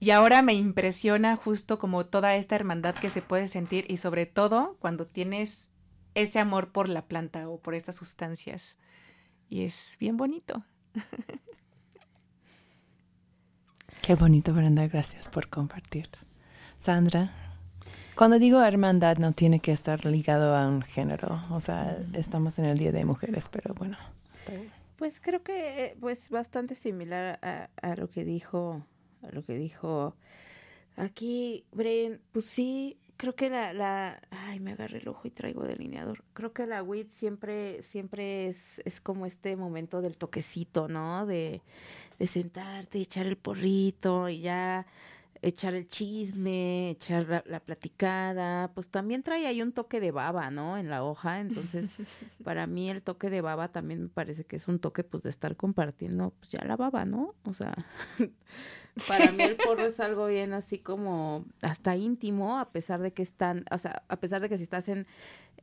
Y ahora me impresiona justo como toda esta hermandad que se puede sentir y sobre todo cuando tienes ese amor por la planta o por estas sustancias. Y es bien bonito. Qué bonito, Brenda. Gracias por compartir. Sandra, cuando digo hermandad no tiene que estar ligado a un género, o sea, estamos en el Día de Mujeres, pero bueno, está bien. Pues creo que eh, pues bastante similar a, lo que dijo, a lo que dijo aquí Bren, pues sí, creo que la, la, ay, me agarré el ojo y traigo delineador. Creo que la WIT siempre, siempre es, es como este momento del toquecito, ¿no? De, de sentarte, echar el porrito y ya echar el chisme, echar la, platicada, pues también trae ahí un toque de baba, ¿no? En la hoja, entonces para mí el toque de baba también me parece que es un toque pues de estar compartiendo pues ya la baba, ¿no? O sea, para mí el porro es algo bien así como hasta íntimo, a pesar de que están, o sea, a pesar de que si estás en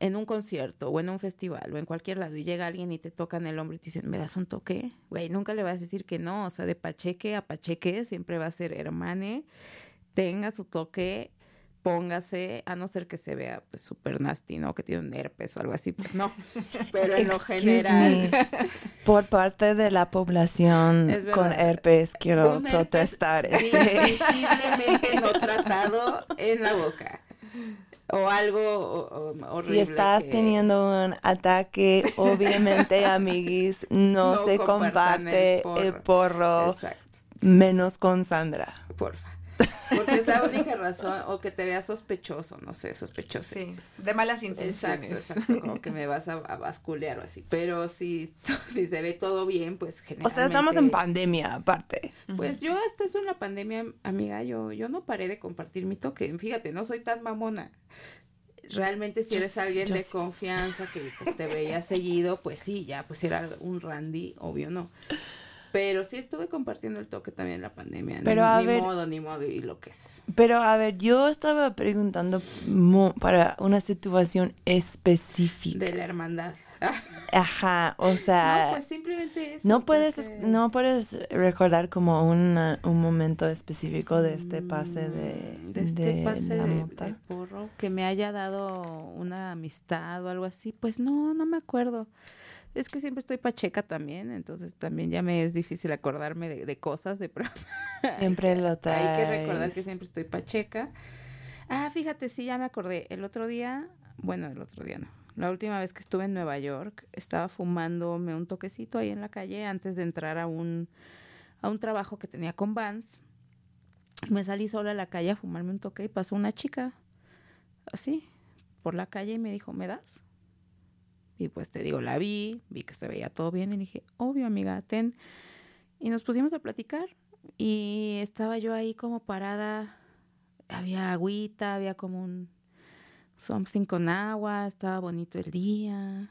en un concierto o en un festival o en cualquier lado y llega alguien y te tocan el hombro y te dicen, ¿me das un toque? Güey, nunca le vas a decir que no, o sea, de pacheque a pacheque siempre va a ser hermane, tenga su toque, póngase, a no ser que se vea pues súper nasty, ¿no? Que tiene un herpes o algo así, pues no. Pero en lo general. Por parte de la población con herpes, quiero protestar. Este. no tratado en la boca o algo horrible. Si estás teniendo un ataque, obviamente, amiguis, no, se comparte el porro, menos con Sandra. Porfa. Porque es la única razón, o que te veas sospechoso, no sé, sospechoso. Sí, de malas intenciones. Exacto, como que me vas a, basculear o así. Pero si, si se ve todo bien, pues generalmente... O sea, estamos en pandemia, aparte. Pues yo hasta eso en la pandemia, amiga, yo, yo no paré de compartir mi toque. Fíjate, no soy tan mamona realmente si eres alguien de confianza que pues, te veía seguido, pues sí, ya, pues era un Randy, obvio no. Pero sí estuve compartiendo el toque también en la pandemia. Pero ni, a modo, ni modo, y lo que es. Pero a ver, yo estaba preguntando para una situación específica. De la hermandad. Ajá, o sea. No, pues simplemente eso. No puedes, no puedes recordar como un momento específico de este pase de, de este pase de, porro que me haya dado una amistad o algo así. Pues no, no me acuerdo. Es que siempre estoy pacheca también, entonces también ya me es difícil acordarme de, cosas de Siempre lo traes. Hay que recordar que siempre estoy pacheca. Ah, fíjate, sí, ya me acordé. El otro día, bueno, el otro día no. La última vez que estuve en Nueva York, estaba fumándome un toquecito ahí en la calle antes de entrar a un a un trabajo que tenía con Vans. Me salí sola a la calle a fumarme un toque y pasó una chica así por la calle y me dijo, ¿me das? Y pues te digo, la vi, vi que se veía todo bien y dije, obvio amiga, ten. Y nos pusimos a platicar y estaba yo ahí como parada, había agüita, había como un something con agua, estaba bonito el día.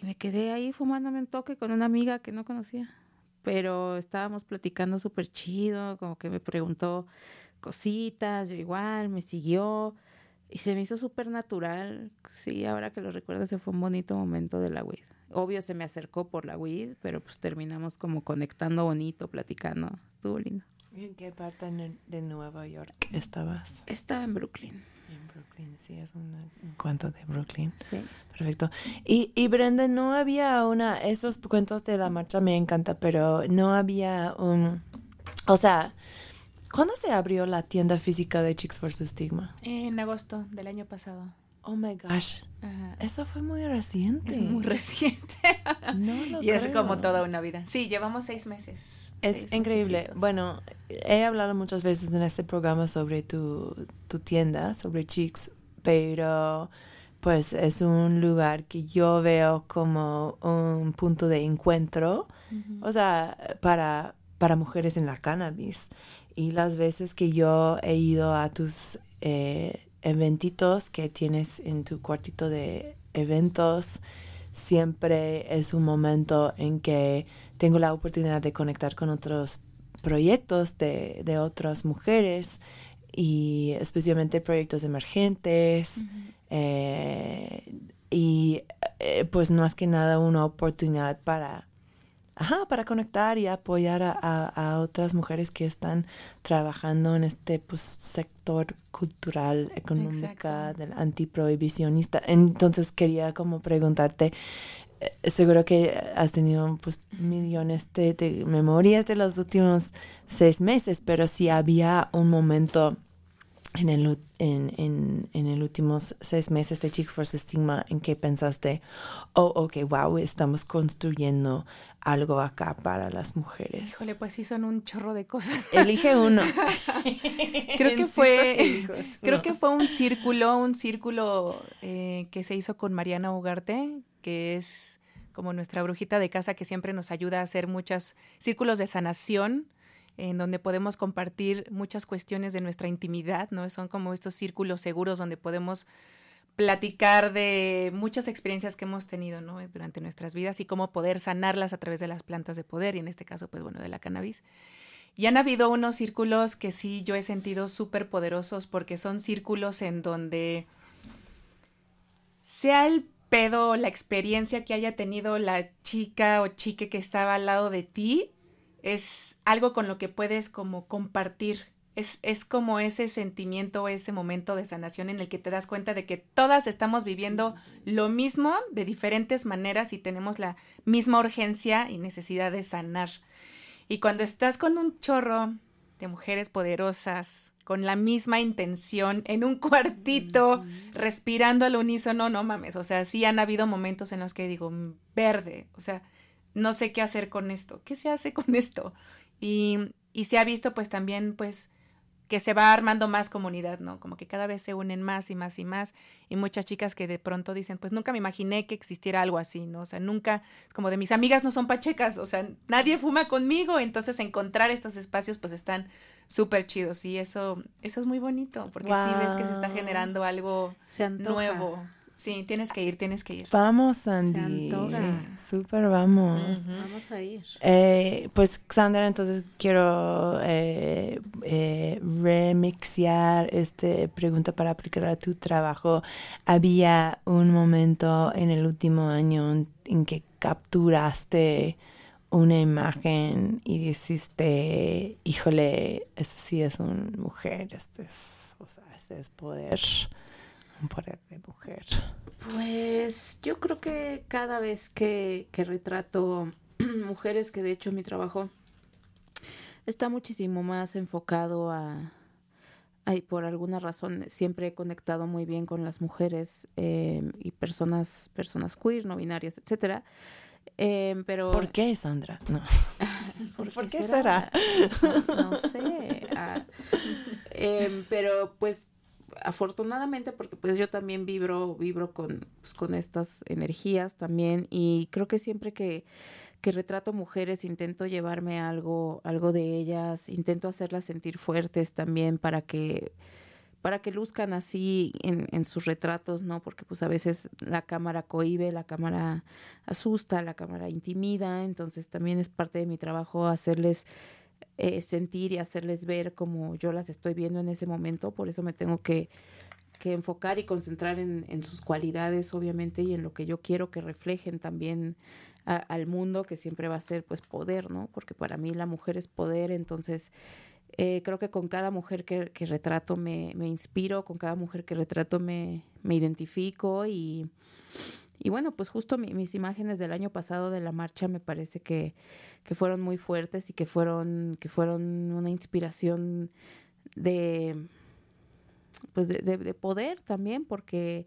Y me quedé ahí fumándome un toque con una amiga que no conocía. Pero estábamos platicando súper chido, como que me preguntó cositas, yo igual, me siguió. Y se me hizo súper natural. Sí, ahora que lo recuerdo, ese fue un bonito momento de la weed. Obvio se me acercó por la weed, pero pues terminamos como conectando bonito, platicando. Estuvo lindo. ¿Y en qué parte de Nueva York estabas? Estaba en Brooklyn. En Brooklyn, sí, es un cuento de Brooklyn. Sí. Perfecto. Y, y Brenda, no había una, esos cuentos de la marcha me encanta, pero no había un, o sea, ¿cuándo se abrió la tienda física de Chicks vs. Stigma? En agosto del año pasado. Oh my gosh. Ajá. Eso fue muy reciente. Es muy reciente. No lo y es como toda una vida. Sí, llevamos seis meses. Es seis increíble. mesecitos. Bueno, he hablado muchas veces en este programa sobre tu, tu tienda, sobre Chicks, pero pues es un lugar que yo veo como un punto de encuentro, o sea, para, para mujeres en la cannabis. Y las veces que yo he ido a tus eh, eventitos que tienes en tu cuartito de eventos, siempre es un momento en que tengo la oportunidad de conectar con otros proyectos de, de otras mujeres y especialmente proyectos emergentes eh, y eh, pues más que nada una oportunidad para ajá, para conectar y apoyar a, a- a otras mujeres que están trabajando en este pues, sector cultural, económica, Exacto. del antiprohibicionista. Entonces quería como preguntarte, eh, seguro que has tenido pues millones de, de memorias de los últimos seis meses, pero si había un momento en el, en, en, en el últimos seis meses de Chicks vs. Stigma en que pensaste, oh, ok, wow, estamos construyendo algo acá para las mujeres. Híjole, pues sí son un chorro de cosas. Elige uno. creo que fue que creo que fue un círculo un círculo eh, que se hizo con Mariana Ugarte que es como nuestra brujita de casa que siempre nos ayuda a hacer muchos círculos de sanación en donde podemos compartir muchas cuestiones de nuestra intimidad no son como estos círculos seguros donde podemos platicar de muchas experiencias que hemos tenido ¿no? durante nuestras vidas y cómo poder sanarlas a través de las plantas de poder y en este caso pues bueno de la cannabis y han habido unos círculos que sí yo he sentido súper poderosos porque son círculos en donde sea el pedo, la experiencia que haya tenido la chica o chique que estaba al lado de ti, es algo con lo que puedes como compartir. Es, es como ese sentimiento, ese momento de sanación en el que te das cuenta de que todas estamos viviendo lo mismo de diferentes maneras y tenemos la misma urgencia y necesidad de sanar. Y cuando estás con un chorro de mujeres poderosas, con la misma intención, en un cuartito, respirando al unísono, no mames. O sea, sí han habido momentos en los que digo, "Mm, verde, o sea, no sé qué hacer con esto. ¿Qué se hace con esto? Y, y se ha visto pues también pues que se va armando más comunidad, ¿no? Como que cada vez se unen más y más y más. Y muchas chicas que de pronto dicen, pues nunca me imaginé que existiera algo así, ¿no? O sea, nunca, como de mis amigas no son pachecas, o sea, nadie fuma conmigo, entonces encontrar estos espacios pues están súper chidos y eso, eso es muy bonito, porque sí ves que se está Wow. generando algo Se nuevo. Sí, tienes que ir, tienes que ir. Vamos, Sandy. Súper vamos. Vamos a ir. Eh, pues, Sandra, entonces quiero eh, eh, remixear esta pregunta para aplicar a tu trabajo. ¿Había un momento en el último año en, en que capturaste una imagen y dijiste, híjole, esta sí es una mujer, este es, o sea, este es poder, poder de mujer? Pues yo creo que cada vez que, que retrato mujeres, que de hecho mi trabajo está muchísimo más enfocado a... Ay, por alguna razón siempre he conectado muy bien con las mujeres eh, y personas, personas queer, no binarias, etcétera. Eh, pero ¿Por qué, Sandra? No. ¿Por, qué, será? No, sé. Ah, em, pero pues afortunadamente porque pues yo también vibro vibro con pues, con estas energías también y creo que siempre que que retrato mujeres intento llevarme algo algo de ellas intento hacerlas sentir fuertes también para que para que luzcan así en, en, sus retratos, ¿no? Porque pues a veces la cámara cohibe, la cámara asusta, la cámara intimida, entonces también es parte de mi trabajo hacerles eh, sentir y hacerles ver como yo las estoy viendo en ese momento, por eso me tengo que, que enfocar y concentrar en, en, sus cualidades, obviamente, y en lo que yo quiero que reflejen también al mundo, que siempre va a ser pues poder, ¿no? Porque para mí la mujer es poder, entonces eh, creo que con cada mujer que, que retrato me, me, inspiro, con cada mujer que retrato me, me identifico y, y, bueno, pues justo mis imágenes del año pasado de la marcha me parece que, que fueron muy fuertes y que fueron, que fueron una inspiración de, pues de poder también, porque,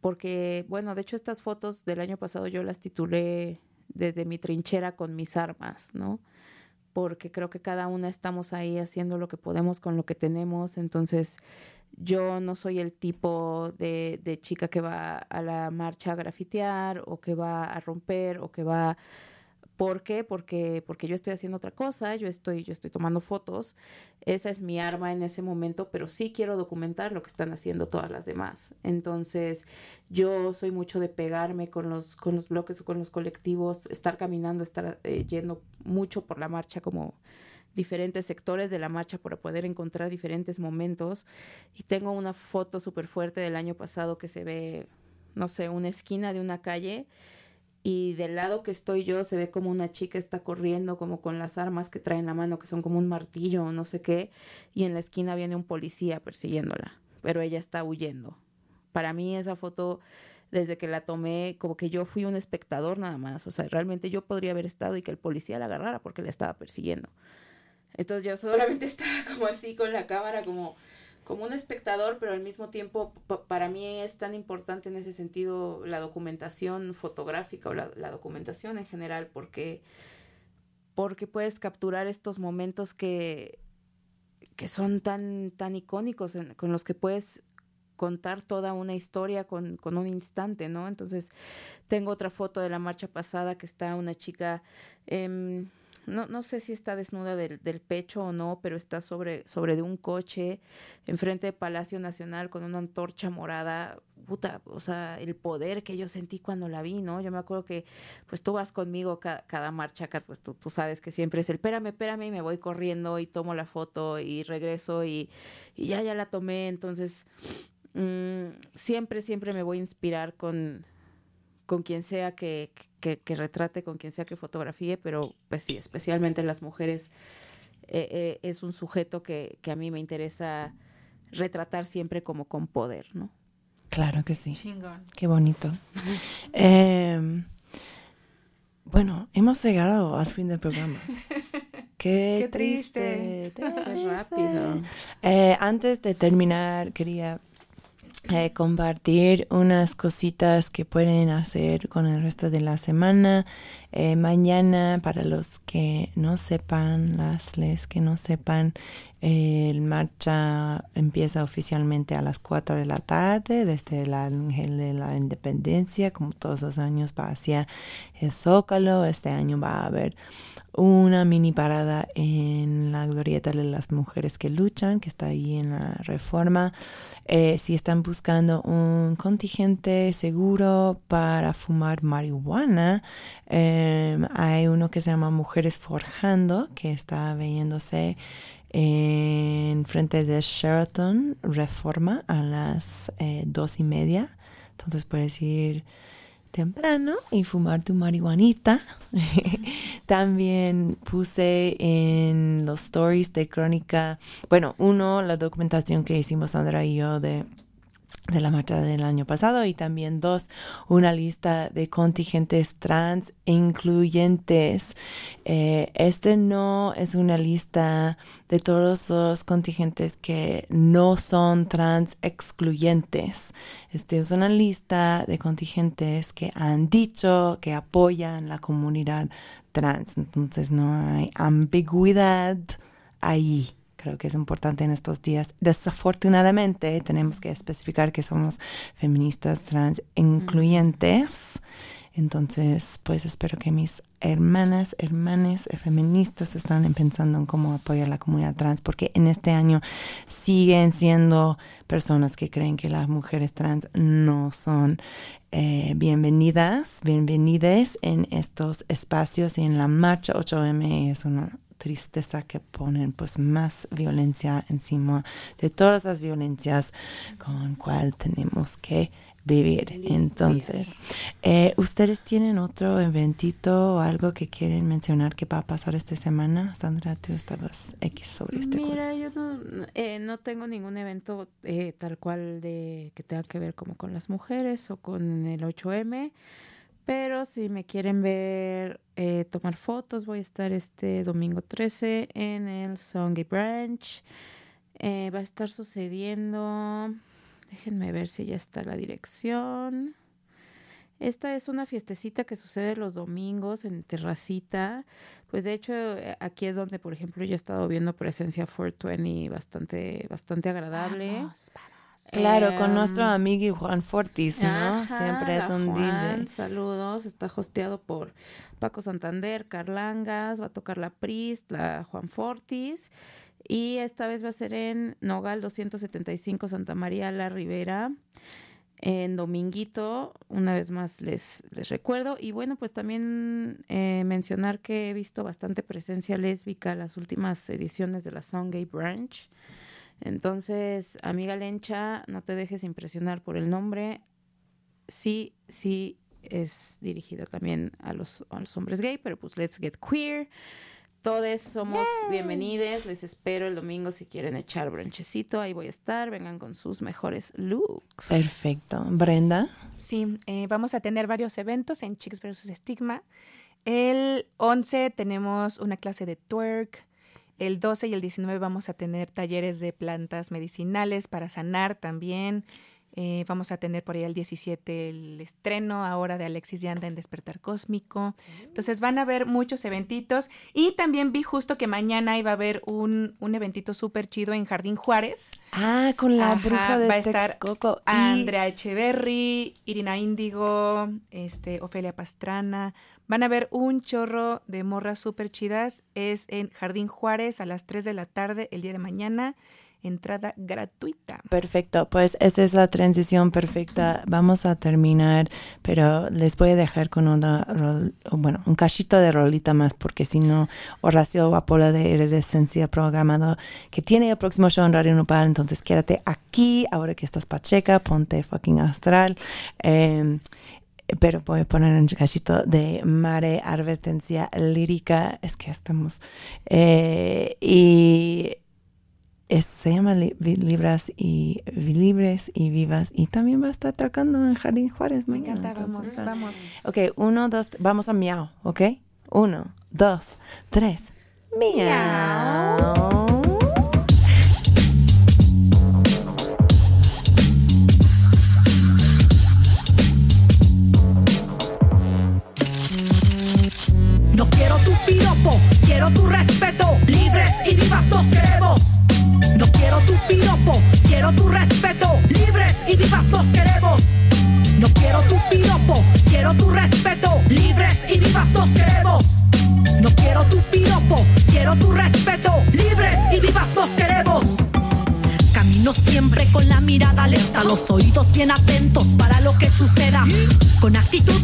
porque, bueno, de hecho estas fotos del año pasado yo las titulé desde mi trinchera con mis armas, ¿no? porque creo que cada una estamos ahí haciendo lo que podemos con lo que tenemos. Entonces, yo no soy el tipo de, de chica que va a la marcha a grafitear o que va a romper o que va ¿Por qué? Porque, porque yo estoy haciendo otra cosa, yo estoy, yo estoy tomando fotos, esa es mi arma en ese momento, pero sí quiero documentar lo que están haciendo todas las demás. Entonces, yo soy mucho de pegarme con los, con los bloques o con los colectivos, estar caminando, estar eh, yendo mucho por la marcha como diferentes sectores de la marcha para poder encontrar diferentes momentos. Y tengo una foto súper fuerte del año pasado que se ve, no sé, una esquina de una calle y del lado que estoy yo se ve como una chica está corriendo como con las armas que trae en la mano que son como un martillo o no sé qué y en la esquina viene un policía persiguiéndola pero ella está huyendo para mí esa foto desde que la tomé como que yo fui un espectador nada más o sea realmente yo podría haber estado y que el policía la agarrara porque la estaba persiguiendo entonces yo solamente estaba como así con la cámara como como un espectador, pero al mismo tiempo para mí es tan importante en ese sentido la documentación fotográfica o la, documentación en general, porque, porque puedes capturar estos momentos que, que son tan, tan icónicos, con los que puedes contar toda una historia con, con, un instante, ¿no? Entonces, tengo otra foto de la marcha pasada que está una chica... Eh, no, no sé si está desnuda del, del, pecho o no, pero está sobre, sobre de un coche enfrente de Palacio Nacional con una antorcha morada. Puta, o sea, el poder que yo sentí cuando la vi, ¿no? Yo me acuerdo que, pues tú vas conmigo cada marcha, pues tú, tú, sabes que siempre es el, espérame, espérame, y me voy corriendo y tomo la foto y regreso y, y ya, ya la tomé. Entonces, mmm, siempre, siempre me voy a inspirar con, con quien sea que, que, retrate, con quien sea que fotografíe, pero pues sí, especialmente las mujeres, eh, eh, es un sujeto que, que, a mí me interesa retratar siempre como con poder, ¿no? Claro que sí. Chingón. Qué bonito. eh, bueno, hemos llegado al fin del programa. Qué, Qué triste. triste. Qué rápido. Eh, antes de terminar, quería eh, compartir unas cositas que pueden hacer con el resto de la semana. Eh, mañana, para los que no sepan, las les que no sepan, el marcha empieza oficialmente a las 4 de la tarde desde el Ángel de la Independencia, como todos los años va hacia el Zócalo. Este año va a haber una mini parada en la glorieta de las mujeres que luchan, que está ahí en la reforma. Eh, si están buscando un contingente seguro para fumar marihuana, eh, hay uno que se llama Mujeres Forjando, que está viéndose en frente de Sheraton Reforma a las eh, dos y media. Entonces puedes ir temprano y fumar tu marihuanita. También puse en los stories de Crónica, bueno, uno, la documentación que hicimos Sandra y yo de de la marcha del año pasado y también dos, una lista de contingentes trans incluyentes. Eh, este no es una lista de todos los contingentes que no son trans excluyentes. Este es una lista de contingentes que han dicho que apoyan la comunidad trans. Entonces no hay ambigüedad ahí. Creo que es importante en estos días. Desafortunadamente tenemos que especificar que somos feministas trans incluyentes. Entonces, pues espero que mis hermanas, hermanes feministas están pensando en cómo apoyar la comunidad trans, porque en este año siguen siendo personas que creen que las mujeres trans no son eh, bienvenidas, bienvenidas en estos espacios y en la marcha 8M es una tristeza que ponen pues más violencia encima de todas las violencias con cual tenemos que vivir. Entonces, eh, ¿ustedes tienen otro eventito o algo que quieren mencionar que va a pasar esta semana? Sandra, tú estabas X sobre este Mira, yo no, eh, no tengo ningún evento eh, tal cual de que tenga que ver como con las mujeres o con el 8M. Pero si me quieren ver tomar fotos, voy a estar este domingo 13 en el Songy Branch. va a estar sucediendo Déjenme ver si ya está la dirección. Esta es una fiestecita que sucede los domingos en Terracita. Pues de hecho, eh, aquí es donde, por ejemplo, yo he estado viendo presencia 420 bastante, bastante agradable. Claro, con nuestro em, amigo Juan Fortis, ¿no? Siempre es un DJ. Saludos, está hosteado por Paco Santander, Carlangas, va a tocar la Priest, la Juan Fortis. Y esta vez va a ser en Nogal 275 Santa María la Ribera, en Dominguito. Una vez más les, les recuerdo. Y bueno, pues también eh, mencionar que he visto bastante presencia lésbica las últimas ediciones de la Song Gay Branch. Entonces, amiga Lencha, no te dejes impresionar por el nombre. Sí, sí es dirigida también a los, a los hombres gay, pero pues let's get queer. Todos somos bienvenidos. Les espero el domingo si quieren echar bronchecito. Ahí voy a estar. Vengan con sus mejores looks. Perfecto. Brenda. Sí, eh, vamos a tener varios eventos en Chicks vs. Stigma. El 11 tenemos una clase de twerk. El 12 y el 19 vamos a tener talleres de plantas medicinales para sanar también. Eh, vamos a tener por ahí el 17 el estreno ahora de Alexis Yanda en Despertar Cósmico. Entonces van a haber muchos eventitos. Y también vi justo que mañana iba a haber un, un eventito súper chido en Jardín Juárez. Ah, con la bruja de Va a estar Andrea Echeverry, Irina Índigo, este, Ofelia Pastrana. Van a ver un chorro de morras súper chidas. Es en Jardín Juárez a las 3 de la tarde el día de mañana entrada gratuita. Perfecto, pues esta es la transición perfecta. Vamos a terminar, pero les voy a dejar con una, bueno, un cachito de rolita más, porque si no, Horacio Guapola de Iridescencia programado, que tiene el próximo show en Radio Nupal, entonces quédate aquí, ahora que estás pacheca, ponte fucking astral. Em, pero voy a poner un cachito de Mare Advertencia Lírica, es que estamos... Eh, y se llama Libras y Libres y Vivas y también va a estar tocando en Jardín Juárez mañana. Me vamos, vamos. Ok, uno, dos, vamos a miau, ok? Uno, dos, tres. Miau. No quiero tu piropo, quiero tu respeto. Libres y vivas los queremos. No quiero tu piropo, quiero tu respeto. Libres y vivas los queremos. No quiero tu piropo, quiero tu respeto. Libres y vivas los queremos. No quiero tu piropo, quiero tu respeto. Libres y vivas los queremos. Camino siempre con la mirada alerta, los oídos bien atentos para lo que suceda. Con actitud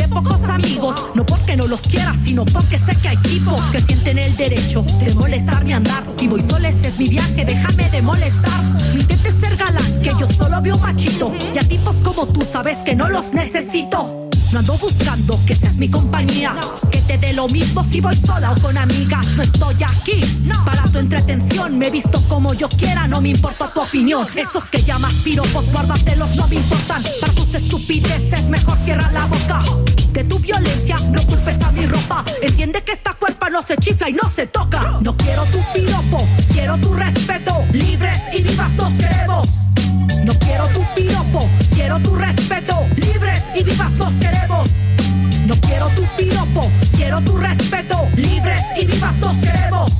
de pocos amigos, no porque no los quiera, sino porque sé que hay tipos que sienten el derecho de molestar mi andar. Si voy sola, este es mi viaje, déjame de molestar. No intentes ser galán, que yo solo veo machito. Y a tipos como tú sabes que no los necesito. No ando buscando que seas mi compañía. Que te dé lo mismo si voy sola o con amigas. No estoy aquí para tu entretención. Me he visto como yo quiera, no me importa tu opinión. Esos que llamas piropos, guárdatelos, no me importan. Para tus estupideces, mejor cierra la boca. De tu violencia, no culpes a mi ropa. Entiende que esta cuerpa no se chifla y no se toca. No quiero tu piropo, quiero tu respeto. Libres y vivas los queremos. No quiero tu piropo, quiero tu respeto. Libres y vivas los queremos. No quiero tu piropo, quiero tu respeto libres y vivas nos queremos.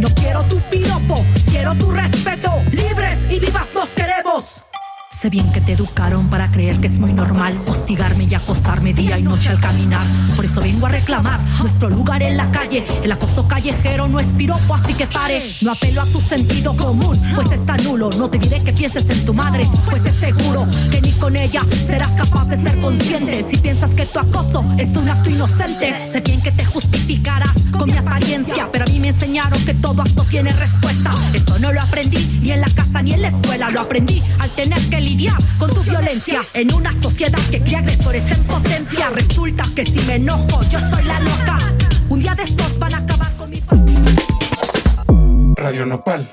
No quiero tu piropo, quiero tu respeto, libres y vivas nos queremos. Sé bien que te educaron para creer que es muy normal hostigarme y acosarme día y noche al caminar. Por eso vengo a reclamar nuestro lugar en la calle. El acoso callejero no es piropo, así que pare. No apelo a tu sentido común, pues está nulo. No te diré que pienses en tu madre, pues es seguro que ni con ella serás capaz de ser consciente. Si piensas que tu acoso es un acto inocente, sé bien que te justificarás con mi apariencia, pero a mí me enseñaron que todo acto tiene respuesta. Eso no lo aprendí ni en la casa ni en la escuela, lo aprendí al tener que lidiar con tu violencia en una sociedad que cría agresores en potencia. Resulta que si me enojo, yo soy la loca. Un día de estos van a acabar con mi Radio Nopal